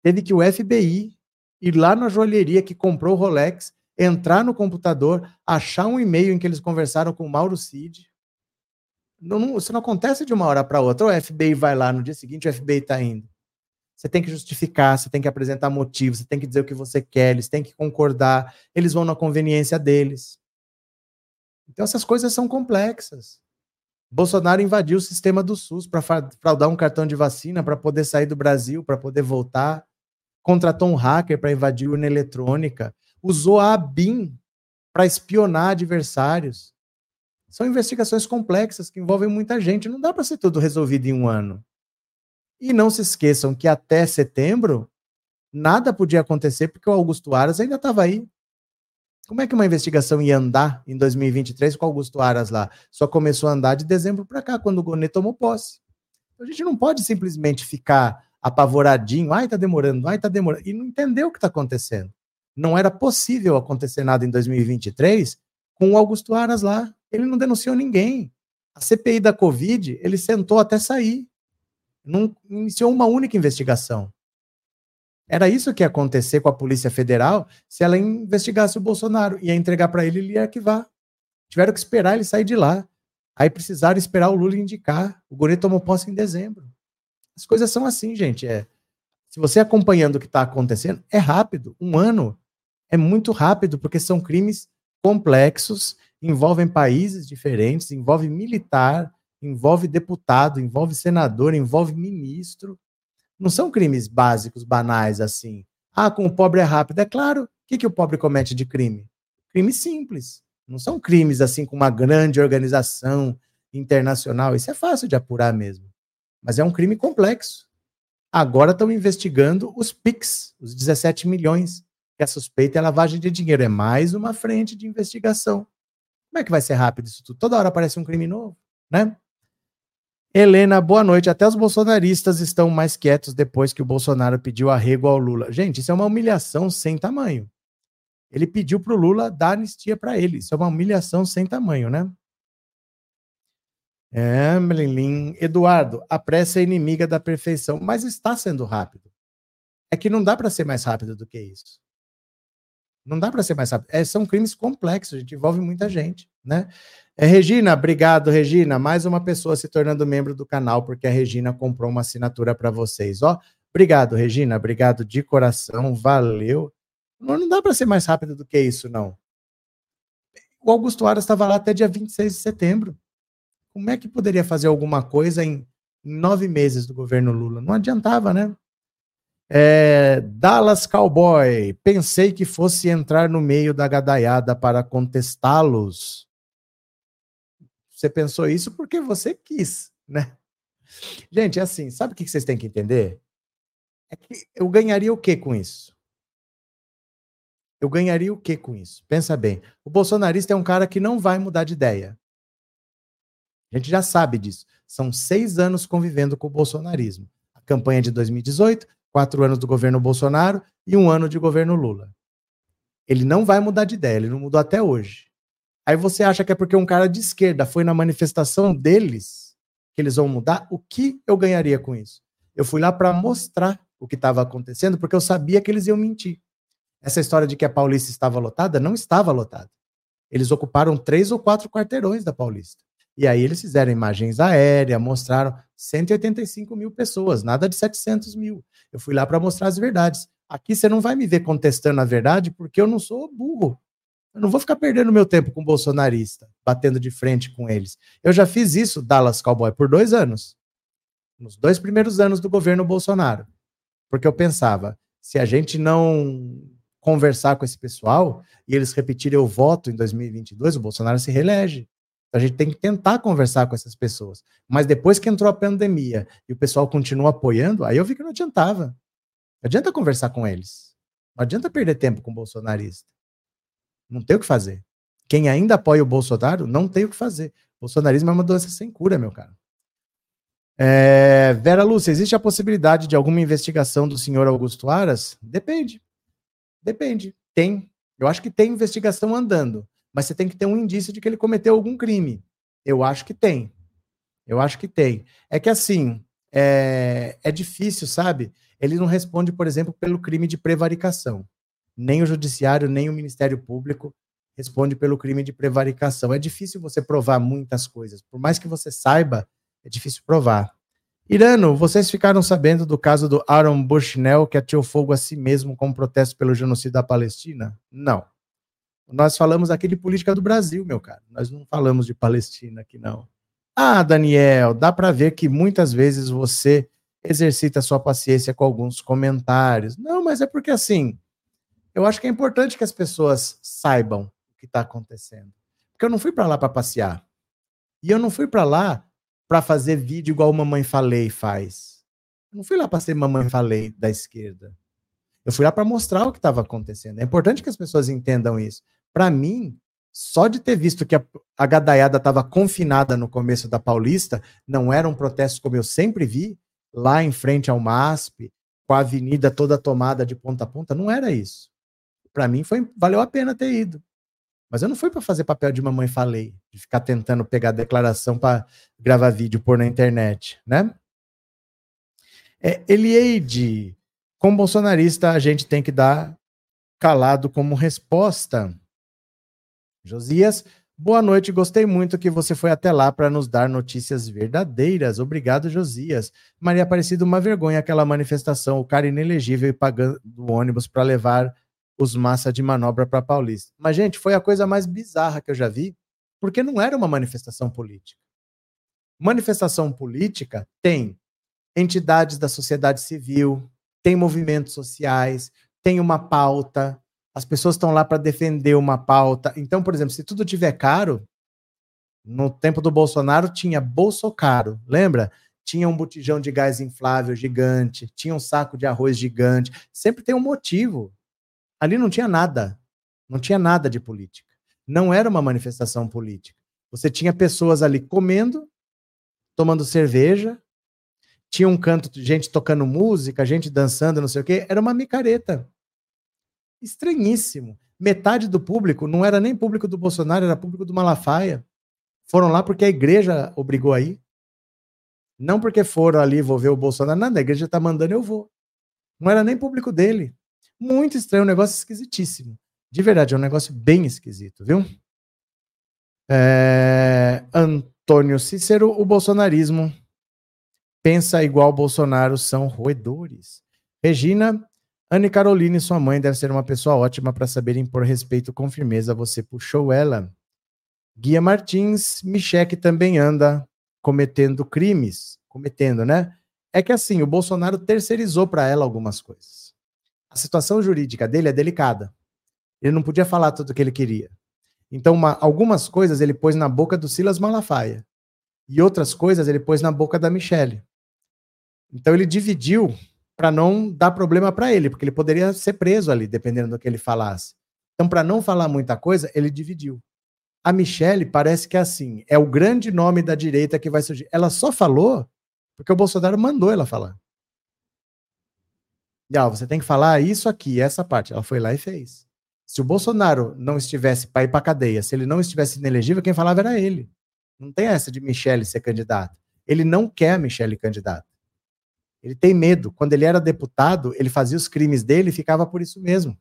Teve que o FBI ir lá na joalheria que comprou o Rolex, entrar no computador, achar um e-mail em que eles conversaram com o Mauro Cid. Não, não, isso não acontece de uma hora para outra. O FBI vai lá no dia seguinte, o FBI está indo. Você tem que justificar, você tem que apresentar motivos, você tem que dizer o que você quer, eles têm que concordar, eles vão na conveniência deles. Então essas coisas são complexas. Bolsonaro invadiu o sistema do SUS para fraudar um cartão de vacina para poder sair do Brasil, para poder voltar. Contratou um hacker para invadir urna eletrônica. Usou a ABIN para espionar adversários. São investigações complexas que envolvem muita gente. Não dá para ser tudo resolvido em um ano. E não se esqueçam que até setembro nada podia acontecer porque o Augusto Aras ainda estava aí. Como é que uma investigação ia andar em 2023 com Augusto Aras lá? Só começou a andar de dezembro para cá, quando o Gonê tomou posse. Então, a gente não pode simplesmente ficar apavoradinho, ai, tá demorando, ai, tá demorando, e não entender o que está acontecendo. Não era possível acontecer nada em 2023 com o Augusto Aras lá ele não denunciou ninguém. A CPI da Covid, ele sentou até sair. Não iniciou uma única investigação. Era isso que ia acontecer com a Polícia Federal se ela investigasse o Bolsonaro. Ia entregar para ele e ele ia arquivar. Tiveram que esperar ele sair de lá. Aí precisaram esperar o Lula indicar. O Guri tomou posse em dezembro. As coisas são assim, gente. É, se você acompanhando o que está acontecendo, é rápido. Um ano é muito rápido, porque são crimes complexos envolvem países diferentes, envolve militar, envolve deputado, envolve senador, envolve ministro. Não são crimes básicos, banais assim. Ah, com o pobre é rápido. É claro. O que, que o pobre comete de crime? Crime simples. Não são crimes assim com uma grande organização internacional. Isso é fácil de apurar mesmo. Mas é um crime complexo. Agora estão investigando os PIX, os 17 milhões, que a suspeita é lavagem de dinheiro. É mais uma frente de investigação. Como é que vai ser rápido isso tudo? Toda hora aparece um crime novo, né? Helena, boa noite. Até os bolsonaristas estão mais quietos depois que o Bolsonaro pediu arrego ao Lula. Gente, isso é uma humilhação sem tamanho. Ele pediu para o Lula dar anistia para ele. Isso é uma humilhação sem tamanho, né? É, Melin. Eduardo, a pressa é inimiga da perfeição, mas está sendo rápido. É que não dá para ser mais rápido do que isso. Não dá para ser mais rápido. É, são crimes complexos, gente envolve muita gente, né? É, Regina, obrigado, Regina. Mais uma pessoa se tornando membro do canal, porque a Regina comprou uma assinatura para vocês. Ó, obrigado, Regina. Obrigado de coração. Valeu. Não, não dá para ser mais rápido do que isso, não. O Augusto Aras estava lá até dia 26 de setembro. Como é que poderia fazer alguma coisa em nove meses do governo Lula? Não adiantava, né? É, Dallas Cowboy, pensei que fosse entrar no meio da gadaiada para contestá-los. Você pensou isso porque você quis, né? Gente, é assim, sabe o que vocês têm que entender? É que eu ganharia o que com isso? Eu ganharia o que com isso? Pensa bem. O bolsonarista é um cara que não vai mudar de ideia. A gente já sabe disso. São seis anos convivendo com o bolsonarismo. A campanha de 2018, quatro anos do governo Bolsonaro e um ano de governo Lula. Ele não vai mudar de ideia, ele não mudou até hoje. Aí você acha que é porque um cara de esquerda foi na manifestação deles que eles vão mudar? O que eu ganharia com isso? Eu fui lá para mostrar o que estava acontecendo, porque eu sabia que eles iam mentir. Essa história de que a Paulista estava lotada, não estava lotada. Eles ocuparam três ou quatro quarteirões da Paulista. E aí eles fizeram imagens aéreas, mostraram 185 mil pessoas, nada de 700 mil. Eu fui lá para mostrar as verdades. Aqui você não vai me ver contestando a verdade porque eu não sou burro. Eu não vou ficar perdendo meu tempo com bolsonarista, batendo de frente com eles. Eu já fiz isso, Dallas Cowboy, por dois anos. Nos dois primeiros anos do governo Bolsonaro. Porque eu pensava, se a gente não conversar com esse pessoal e eles repetirem o voto em 2022, o Bolsonaro se reelege. Então a gente tem que tentar conversar com essas pessoas. Mas depois que entrou a pandemia e o pessoal continua apoiando, aí eu vi que não adiantava. Não adianta conversar com eles. Não adianta perder tempo com o bolsonarista. Não tem o que fazer. Quem ainda apoia o Bolsonaro não tem o que fazer. O bolsonarismo é uma doença sem cura, meu cara. É, Vera Lúcia, existe a possibilidade de alguma investigação do senhor Augusto Aras? Depende. Depende. Tem. Eu acho que tem investigação andando, mas você tem que ter um indício de que ele cometeu algum crime. Eu acho que tem. Eu acho que tem. É que assim, é, é difícil, sabe? Ele não responde, por exemplo, pelo crime de prevaricação nem o judiciário, nem o Ministério Público responde pelo crime de prevaricação. É difícil você provar muitas coisas. Por mais que você saiba, é difícil provar. Irano, vocês ficaram sabendo do caso do Aaron Bushnell que atirou fogo a si mesmo como protesto pelo genocídio da Palestina? Não. Nós falamos aqui de política do Brasil, meu cara. Nós não falamos de Palestina aqui, não. Ah, Daniel, dá para ver que muitas vezes você exercita sua paciência com alguns comentários. Não, mas é porque assim, eu acho que é importante que as pessoas saibam o que está acontecendo. Porque eu não fui para lá para passear. E eu não fui para lá para fazer vídeo igual Mamãe Falei faz. Eu não fui lá para ser Mamãe Falei da esquerda. Eu fui lá para mostrar o que estava acontecendo. É importante que as pessoas entendam isso. Para mim, só de ter visto que a, a gadaiada estava confinada no começo da Paulista, não era um protesto como eu sempre vi, lá em frente ao MASP, com a avenida toda tomada de ponta a ponta, não era isso para mim foi valeu a pena ter ido. Mas eu não fui para fazer papel de mamãe falei, de ficar tentando pegar declaração para gravar vídeo pôr na internet, né? É, Elieide, como bolsonarista, a gente tem que dar calado como resposta. Josias, boa noite, gostei muito que você foi até lá para nos dar notícias verdadeiras. Obrigado, Josias. Maria Aparecida, uma vergonha aquela manifestação, o cara inelegível e pagando o ônibus para levar os massa de manobra para Paulista. Mas, gente, foi a coisa mais bizarra que eu já vi, porque não era uma manifestação política. Manifestação política tem entidades da sociedade civil, tem movimentos sociais, tem uma pauta, as pessoas estão lá para defender uma pauta. Então, por exemplo, se tudo tiver caro, no tempo do Bolsonaro tinha bolso caro, lembra? Tinha um botijão de gás inflável gigante, tinha um saco de arroz gigante. Sempre tem um motivo Ali não tinha nada. Não tinha nada de política. Não era uma manifestação política. Você tinha pessoas ali comendo, tomando cerveja, tinha um canto de gente tocando música, gente dançando, não sei o quê. Era uma micareta. Estranhíssimo. Metade do público não era nem público do Bolsonaro, era público do Malafaia. Foram lá porque a igreja obrigou a ir. Não porque foram ali, vou ver o Bolsonaro. Nada, a igreja está mandando, eu vou. Não era nem público dele. Muito estranho, um negócio esquisitíssimo. De verdade, é um negócio bem esquisito, viu? É... Antônio Cícero, o bolsonarismo pensa igual Bolsonaro, são roedores. Regina, Anne Caroline, sua mãe, deve ser uma pessoa ótima para saber impor respeito com firmeza. Você puxou ela. Guia Martins, Micheque também anda cometendo crimes. Cometendo, né? É que assim, o Bolsonaro terceirizou para ela algumas coisas a situação jurídica dele é delicada. Ele não podia falar tudo o que ele queria. Então, uma, algumas coisas ele pôs na boca do Silas Malafaia. E outras coisas ele pôs na boca da Michelle. Então, ele dividiu para não dar problema para ele, porque ele poderia ser preso ali, dependendo do que ele falasse. Então, para não falar muita coisa, ele dividiu. A Michelle parece que é assim, é o grande nome da direita que vai surgir. Ela só falou porque o Bolsonaro mandou ela falar. E, ó, você tem que falar isso aqui, essa parte. Ela foi lá e fez. Se o Bolsonaro não estivesse para ir para cadeia, se ele não estivesse inelegível, quem falava era ele. Não tem essa de Michele ser candidata. Ele não quer a Michele candidata. Ele tem medo. Quando ele era deputado, ele fazia os crimes dele e ficava por isso mesmo.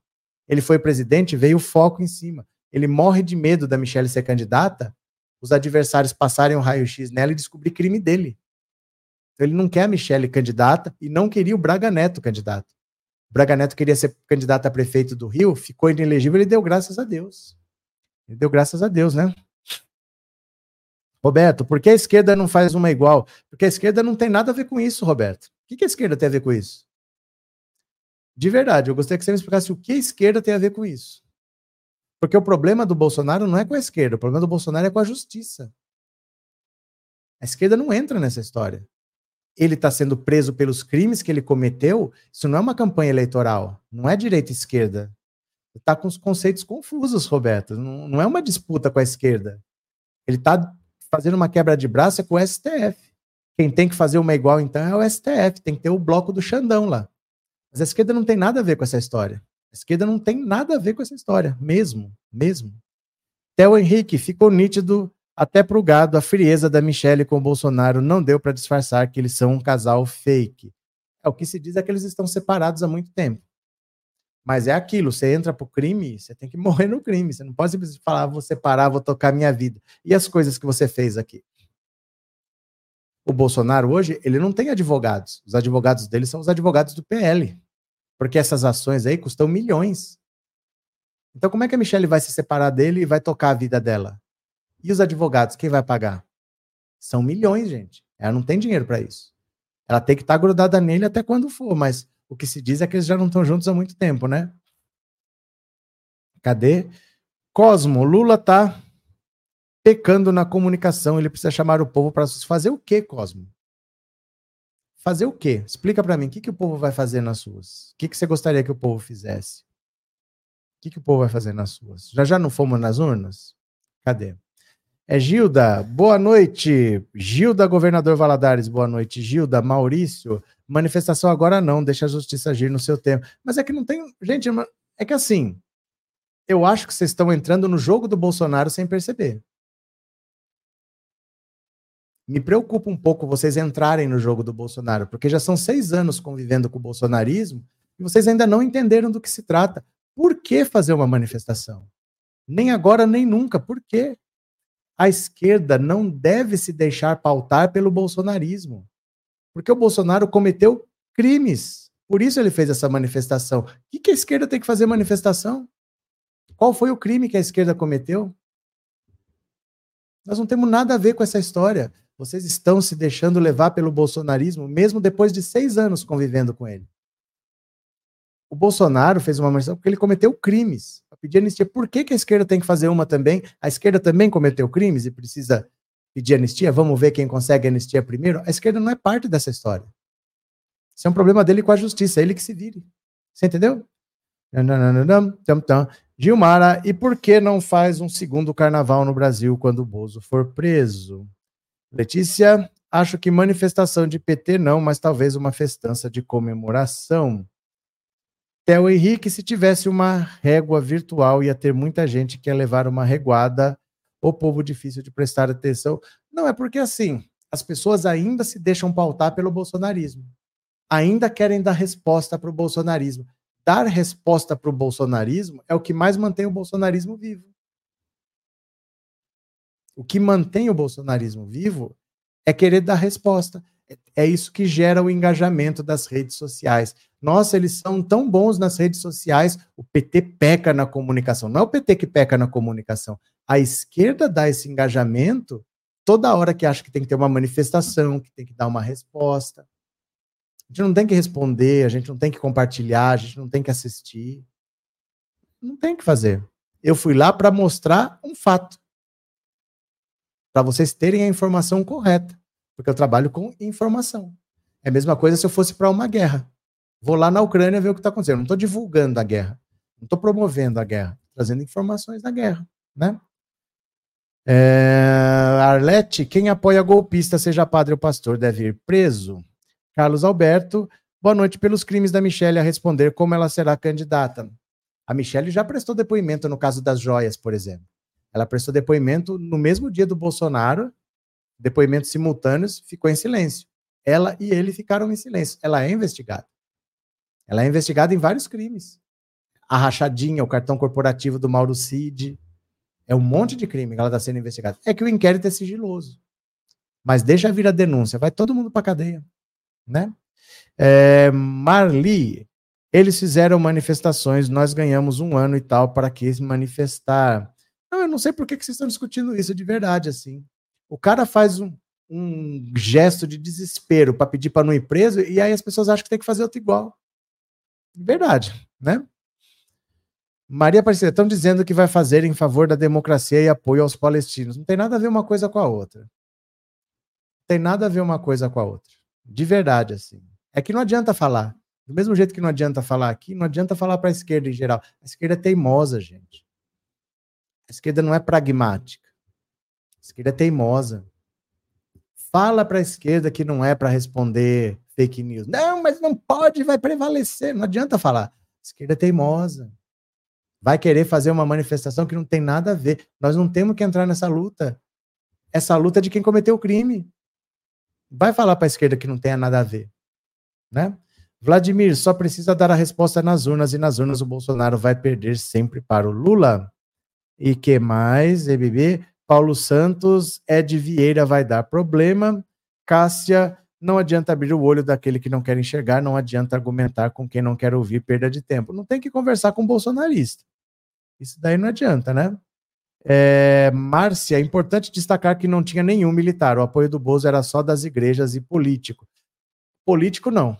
Ele foi presidente, veio o foco em cima. Ele morre de medo da Michelle ser candidata, os adversários passarem um raio-x nela e descobrir crime dele. Então ele não quer a Michelle candidata e não queria o Braga Neto candidato. Braga Neto queria ser candidato a prefeito do Rio, ficou inelegível, ele deu graças a Deus. Ele deu graças a Deus, né? Roberto, por que a esquerda não faz uma igual? Porque a esquerda não tem nada a ver com isso, Roberto. O que a esquerda tem a ver com isso? De verdade, eu gostaria que você me explicasse o que a esquerda tem a ver com isso. Porque o problema do Bolsonaro não é com a esquerda, o problema do Bolsonaro é com a justiça. A esquerda não entra nessa história. Ele está sendo preso pelos crimes que ele cometeu. Isso não é uma campanha eleitoral. Não é direita e esquerda. Está com os conceitos confusos, Roberto. Não, não é uma disputa com a esquerda. Ele está fazendo uma quebra de braço com o STF. Quem tem que fazer uma igual, então, é o STF. Tem que ter o bloco do Xandão lá. Mas a esquerda não tem nada a ver com essa história. A esquerda não tem nada a ver com essa história. Mesmo. Mesmo. Theo Henrique, ficou nítido até pro gado a frieza da Michelle com o Bolsonaro não deu para disfarçar que eles são um casal fake. É, o que se diz é que eles estão separados há muito tempo. Mas é aquilo, você entra pro crime, você tem que morrer no crime. Você não pode simplesmente falar, vou separar, vou tocar minha vida. E as coisas que você fez aqui? O Bolsonaro hoje, ele não tem advogados. Os advogados dele são os advogados do PL. Porque essas ações aí custam milhões. Então como é que a Michelle vai se separar dele e vai tocar a vida dela? E os advogados, quem vai pagar? São milhões, gente. Ela não tem dinheiro para isso. Ela tem que estar tá grudada nele até quando for, mas o que se diz é que eles já não estão juntos há muito tempo, né? Cadê? Cosmo, Lula tá pecando na comunicação, ele precisa chamar o povo para fazer o quê, Cosmo? Fazer o quê? Explica para mim, o que, que o povo vai fazer nas suas? O que, que você gostaria que o povo fizesse? O que, que o povo vai fazer nas suas? Já já não fomos nas urnas? Cadê? É Gilda, boa noite. Gilda, governador Valadares, boa noite. Gilda, Maurício, manifestação agora não, deixa a justiça agir no seu tempo. Mas é que não tem. Gente, é que assim, eu acho que vocês estão entrando no jogo do Bolsonaro sem perceber. Me preocupa um pouco vocês entrarem no jogo do Bolsonaro, porque já são seis anos convivendo com o bolsonarismo e vocês ainda não entenderam do que se trata. Por que fazer uma manifestação? Nem agora, nem nunca. Por quê? A esquerda não deve se deixar pautar pelo bolsonarismo. Porque o Bolsonaro cometeu crimes. Por isso ele fez essa manifestação. O que, que a esquerda tem que fazer manifestação? Qual foi o crime que a esquerda cometeu? Nós não temos nada a ver com essa história. Vocês estão se deixando levar pelo bolsonarismo, mesmo depois de seis anos convivendo com ele. O Bolsonaro fez uma manifestação porque ele cometeu crimes pedir anistia. Por que, que a esquerda tem que fazer uma também? A esquerda também cometeu crimes e precisa pedir anistia? Vamos ver quem consegue anistia primeiro? A esquerda não é parte dessa história. Isso é um problema dele com a justiça, é ele que se vire. Você entendeu? Gilmara, e por que não faz um segundo carnaval no Brasil quando o Bozo for preso? Letícia, acho que manifestação de PT não, mas talvez uma festança de comemoração. Theo Henrique, se tivesse uma régua virtual, ia ter muita gente que ia levar uma reguada, o povo difícil de prestar atenção. Não, é porque assim, as pessoas ainda se deixam pautar pelo bolsonarismo. Ainda querem dar resposta para o bolsonarismo. Dar resposta para o bolsonarismo é o que mais mantém o bolsonarismo vivo. O que mantém o bolsonarismo vivo é querer dar resposta. É isso que gera o engajamento das redes sociais. Nossa, eles são tão bons nas redes sociais, o PT peca na comunicação. Não é o PT que peca na comunicação. A esquerda dá esse engajamento toda hora que acha que tem que ter uma manifestação, que tem que dar uma resposta. A gente não tem que responder, a gente não tem que compartilhar, a gente não tem que assistir. Não tem que fazer. Eu fui lá para mostrar um fato. Para vocês terem a informação correta porque eu trabalho com informação. É a mesma coisa se eu fosse para uma guerra. Vou lá na Ucrânia ver o que está acontecendo. Não estou divulgando a guerra. Não estou promovendo a guerra. Trazendo informações da guerra. Né? É, Arlete, quem apoia golpista, seja padre ou pastor, deve ir preso. Carlos Alberto, boa noite. Pelos crimes da Michelle a responder como ela será candidata. A Michelle já prestou depoimento no caso das joias, por exemplo. Ela prestou depoimento no mesmo dia do Bolsonaro depoimentos simultâneos, ficou em silêncio. Ela e ele ficaram em silêncio. Ela é investigada. Ela é investigada em vários crimes. A rachadinha, o cartão corporativo do Mauro Cid. É um monte de crime que ela está sendo investigada. É que o inquérito é sigiloso. Mas deixa vir a denúncia, vai todo mundo para cadeia. Né? É, Marli, Eles fizeram manifestações, nós ganhamos um ano e tal para que se manifestar. Não, eu não sei por que, que vocês estão discutindo isso de verdade, assim. O cara faz um, um gesto de desespero para pedir para não ir preso, e aí as pessoas acham que tem que fazer outro igual. Verdade, né? Maria Aparecida, estão dizendo que vai fazer em favor da democracia e apoio aos palestinos. Não tem nada a ver uma coisa com a outra. Não tem nada a ver uma coisa com a outra. De verdade, assim. É que não adianta falar. Do mesmo jeito que não adianta falar aqui, não adianta falar para a esquerda em geral. A esquerda é teimosa, gente. A esquerda não é pragmática. A esquerda é teimosa. Fala para a esquerda que não é para responder fake news. Não, mas não pode, vai prevalecer. Não adianta falar. A esquerda é teimosa vai querer fazer uma manifestação que não tem nada a ver. Nós não temos que entrar nessa luta. Essa luta é de quem cometeu o crime. Vai falar para a esquerda que não tem nada a ver, né? Vladimir, só precisa dar a resposta nas urnas e nas urnas o Bolsonaro vai perder sempre para o Lula. E que mais, EBB? Paulo Santos, Ed Vieira vai dar problema. Cássia, não adianta abrir o olho daquele que não quer enxergar, não adianta argumentar com quem não quer ouvir, perda de tempo. Não tem que conversar com o bolsonarista. Isso daí não adianta, né? É, Márcia, é importante destacar que não tinha nenhum militar. O apoio do Bozo era só das igrejas e político. Político, não.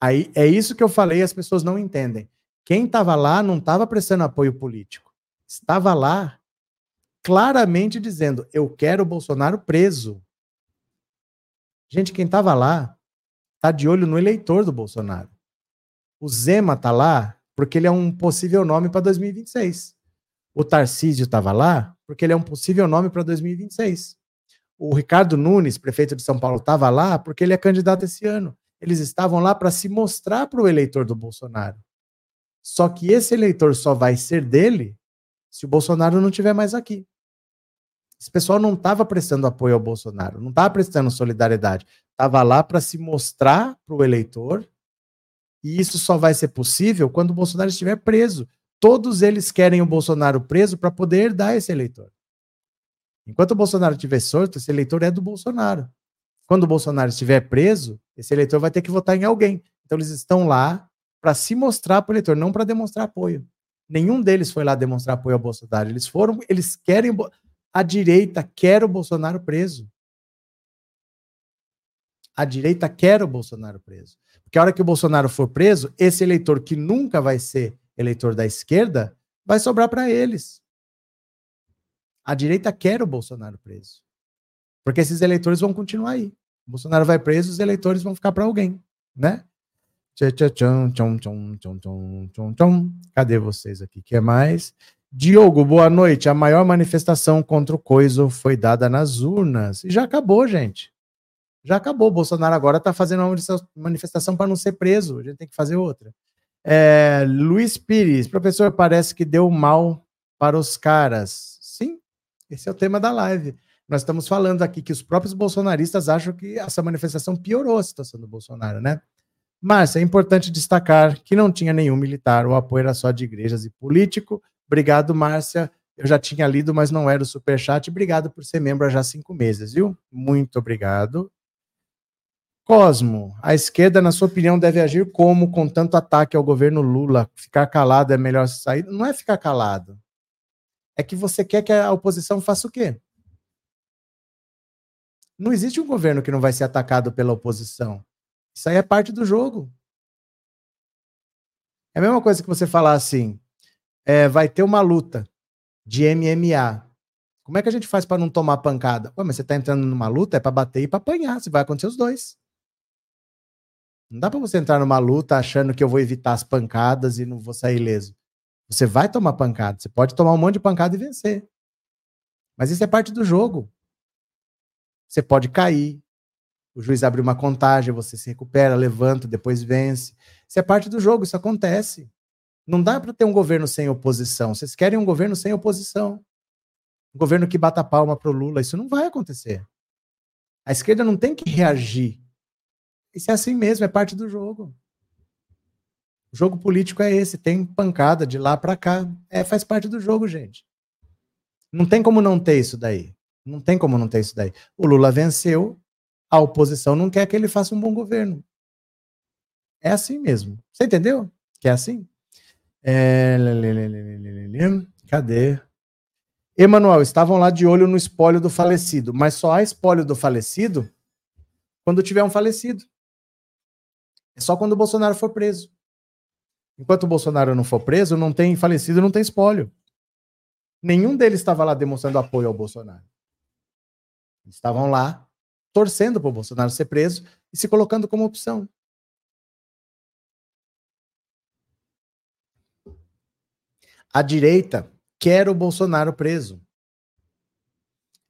Aí é isso que eu falei, as pessoas não entendem. Quem estava lá não estava prestando apoio político. Estava lá claramente dizendo: eu quero o Bolsonaro preso. Gente, quem estava lá está de olho no eleitor do Bolsonaro. O Zema está lá porque ele é um possível nome para 2026. O Tarcísio estava lá porque ele é um possível nome para 2026. O Ricardo Nunes, prefeito de São Paulo, estava lá porque ele é candidato esse ano. Eles estavam lá para se mostrar para o eleitor do Bolsonaro. Só que esse eleitor só vai ser dele se o Bolsonaro não estiver mais aqui. Esse pessoal não estava prestando apoio ao Bolsonaro, não estava prestando solidariedade. Estava lá para se mostrar para o eleitor. E isso só vai ser possível quando o Bolsonaro estiver preso. Todos eles querem o Bolsonaro preso para poder dar esse eleitor. Enquanto o Bolsonaro estiver solto, esse eleitor é do Bolsonaro. Quando o Bolsonaro estiver preso, esse eleitor vai ter que votar em alguém. Então eles estão lá para se mostrar para o eleitor, não para demonstrar apoio. Nenhum deles foi lá demonstrar apoio ao Bolsonaro. Eles foram, eles querem a direita quer o Bolsonaro preso. A direita quer o Bolsonaro preso. Porque a hora que o Bolsonaro for preso, esse eleitor que nunca vai ser eleitor da esquerda vai sobrar para eles. A direita quer o Bolsonaro preso. Porque esses eleitores vão continuar aí. O Bolsonaro vai preso, os eleitores vão ficar para alguém, né? Cadê vocês aqui? Que é mais? Diogo, boa noite. A maior manifestação contra o Coiso foi dada nas urnas. E já acabou, gente. Já acabou. O Bolsonaro agora está fazendo uma manifestação para não ser preso. A gente tem que fazer outra. É, Luiz Pires, professor, parece que deu mal para os caras. Sim, esse é o tema da live. Nós estamos falando aqui que os próprios bolsonaristas acham que essa manifestação piorou a situação do Bolsonaro, né? Márcia, é importante destacar que não tinha nenhum militar, o apoio era só de igrejas e político. Obrigado, Márcia. Eu já tinha lido, mas não era o superchat. Obrigado por ser membro há já cinco meses, viu? Muito obrigado. Cosmo, a esquerda, na sua opinião, deve agir como com tanto ataque ao governo Lula? Ficar calado é melhor sair? Não é ficar calado. É que você quer que a oposição faça o quê? Não existe um governo que não vai ser atacado pela oposição. Isso aí é parte do jogo. É a mesma coisa que você falar assim: é, vai ter uma luta de MMA. Como é que a gente faz para não tomar pancada? Ué, mas você está entrando numa luta, é para bater e para apanhar. Se vai acontecer os dois. Não dá para você entrar numa luta achando que eu vou evitar as pancadas e não vou sair ileso. Você vai tomar pancada. Você pode tomar um monte de pancada e vencer. Mas isso é parte do jogo. Você pode cair. O juiz abre uma contagem, você se recupera, levanta, depois vence. Isso é parte do jogo, isso acontece. Não dá para ter um governo sem oposição. Vocês querem um governo sem oposição. Um governo que bata palma para o Lula. Isso não vai acontecer. A esquerda não tem que reagir. Isso é assim mesmo, é parte do jogo. O jogo político é esse, tem pancada de lá para cá. É, faz parte do jogo, gente. Não tem como não ter isso daí. Não tem como não ter isso daí. O Lula venceu, a oposição não quer que ele faça um bom governo. É assim mesmo. Você entendeu? Que é assim? É... Cadê? Emanuel, estavam lá de olho no espólio do falecido, mas só há espólio do falecido quando tiver um falecido. É só quando o Bolsonaro for preso. Enquanto o Bolsonaro não for preso, não tem falecido, não tem espólio. Nenhum deles estava lá demonstrando apoio ao Bolsonaro. Estavam lá torcendo para o Bolsonaro ser preso e se colocando como opção. A direita quer o Bolsonaro preso.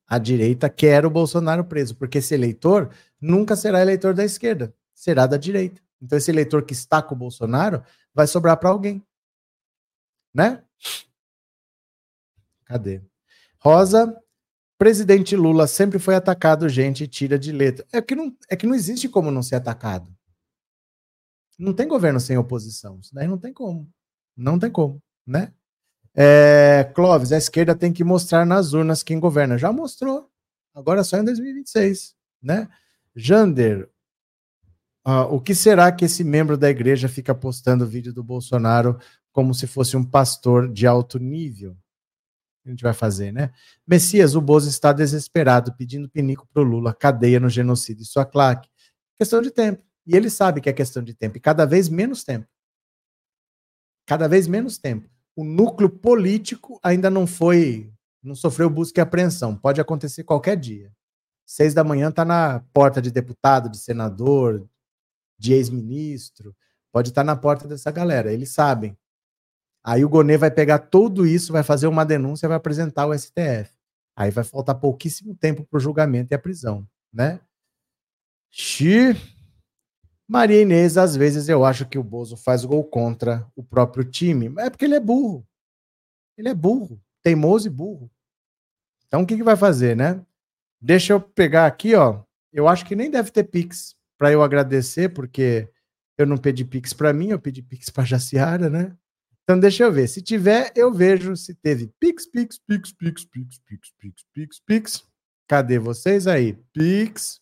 A direita quer o Bolsonaro preso, porque esse eleitor nunca será eleitor da esquerda, será da direita. Então esse eleitor que está com o Bolsonaro vai sobrar para alguém. Né? Cadê? Rosa, presidente Lula sempre foi atacado, gente, tira de letra. É que não, é que não existe como não ser atacado. Não tem governo sem oposição. Isso daí não tem como. Não tem como, né? É, Clóvis, a esquerda tem que mostrar nas urnas quem governa. Já mostrou. Agora só em 2026, né? Jander, uh, o que será que esse membro da igreja fica postando vídeo do Bolsonaro como se fosse um pastor de alto nível? A gente vai fazer, né? Messias, o Bozo está desesperado, pedindo pinico pro Lula, cadeia no genocídio. Isso é claque. Questão de tempo. E ele sabe que é questão de tempo. E cada vez menos tempo. Cada vez menos tempo o núcleo político ainda não foi, não sofreu busca e apreensão. Pode acontecer qualquer dia. Seis da manhã está na porta de deputado, de senador, de ex-ministro. Pode estar tá na porta dessa galera. Eles sabem. Aí o Gonê vai pegar tudo isso, vai fazer uma denúncia, vai apresentar ao STF. Aí vai faltar pouquíssimo tempo para o julgamento e a prisão, né? Xi. Maria Inês, às vezes eu acho que o Bozo faz gol contra o próprio time. É porque ele é burro. Ele é burro, teimoso e burro. Então o que, que vai fazer, né? Deixa eu pegar aqui, ó. Eu acho que nem deve ter Pix para eu agradecer, porque eu não pedi Pix para mim, eu pedi Pix para Jaciara, né? Então deixa eu ver. Se tiver, eu vejo se teve Pix, Pix, Pix, Pix, Pix, Pix, Pix, Pix, Pix. Cadê vocês aí? Pix.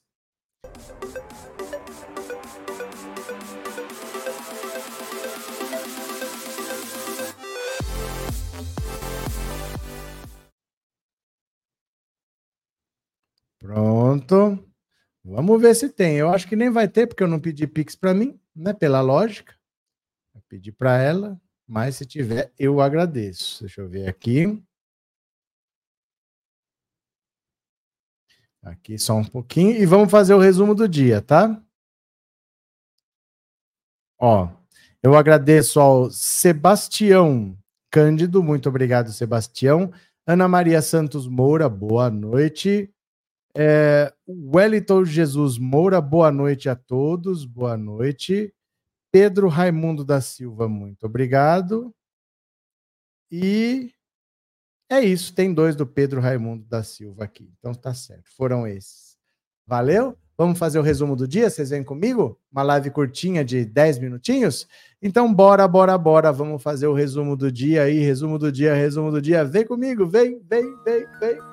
Pronto. Vamos ver se tem. Eu acho que nem vai ter, porque eu não pedi Pix para mim, né? Pela lógica. Pedi para ela, mas se tiver, eu agradeço. Deixa eu ver aqui. Aqui só um pouquinho e vamos fazer o resumo do dia, tá? Ó, eu agradeço ao Sebastião Cândido, muito obrigado, Sebastião. Ana Maria Santos Moura, boa noite. É, Wellington Jesus Moura, boa noite a todos, boa noite. Pedro Raimundo da Silva, muito obrigado. E é isso, tem dois do Pedro Raimundo da Silva aqui, então tá certo, foram esses. Valeu? Vamos fazer o resumo do dia? Vocês vêm comigo? Uma live curtinha de 10 minutinhos? Então, bora, bora, bora. Vamos fazer o resumo do dia aí. Resumo do dia, resumo do dia. Vem comigo, vem, vem, vem, vem.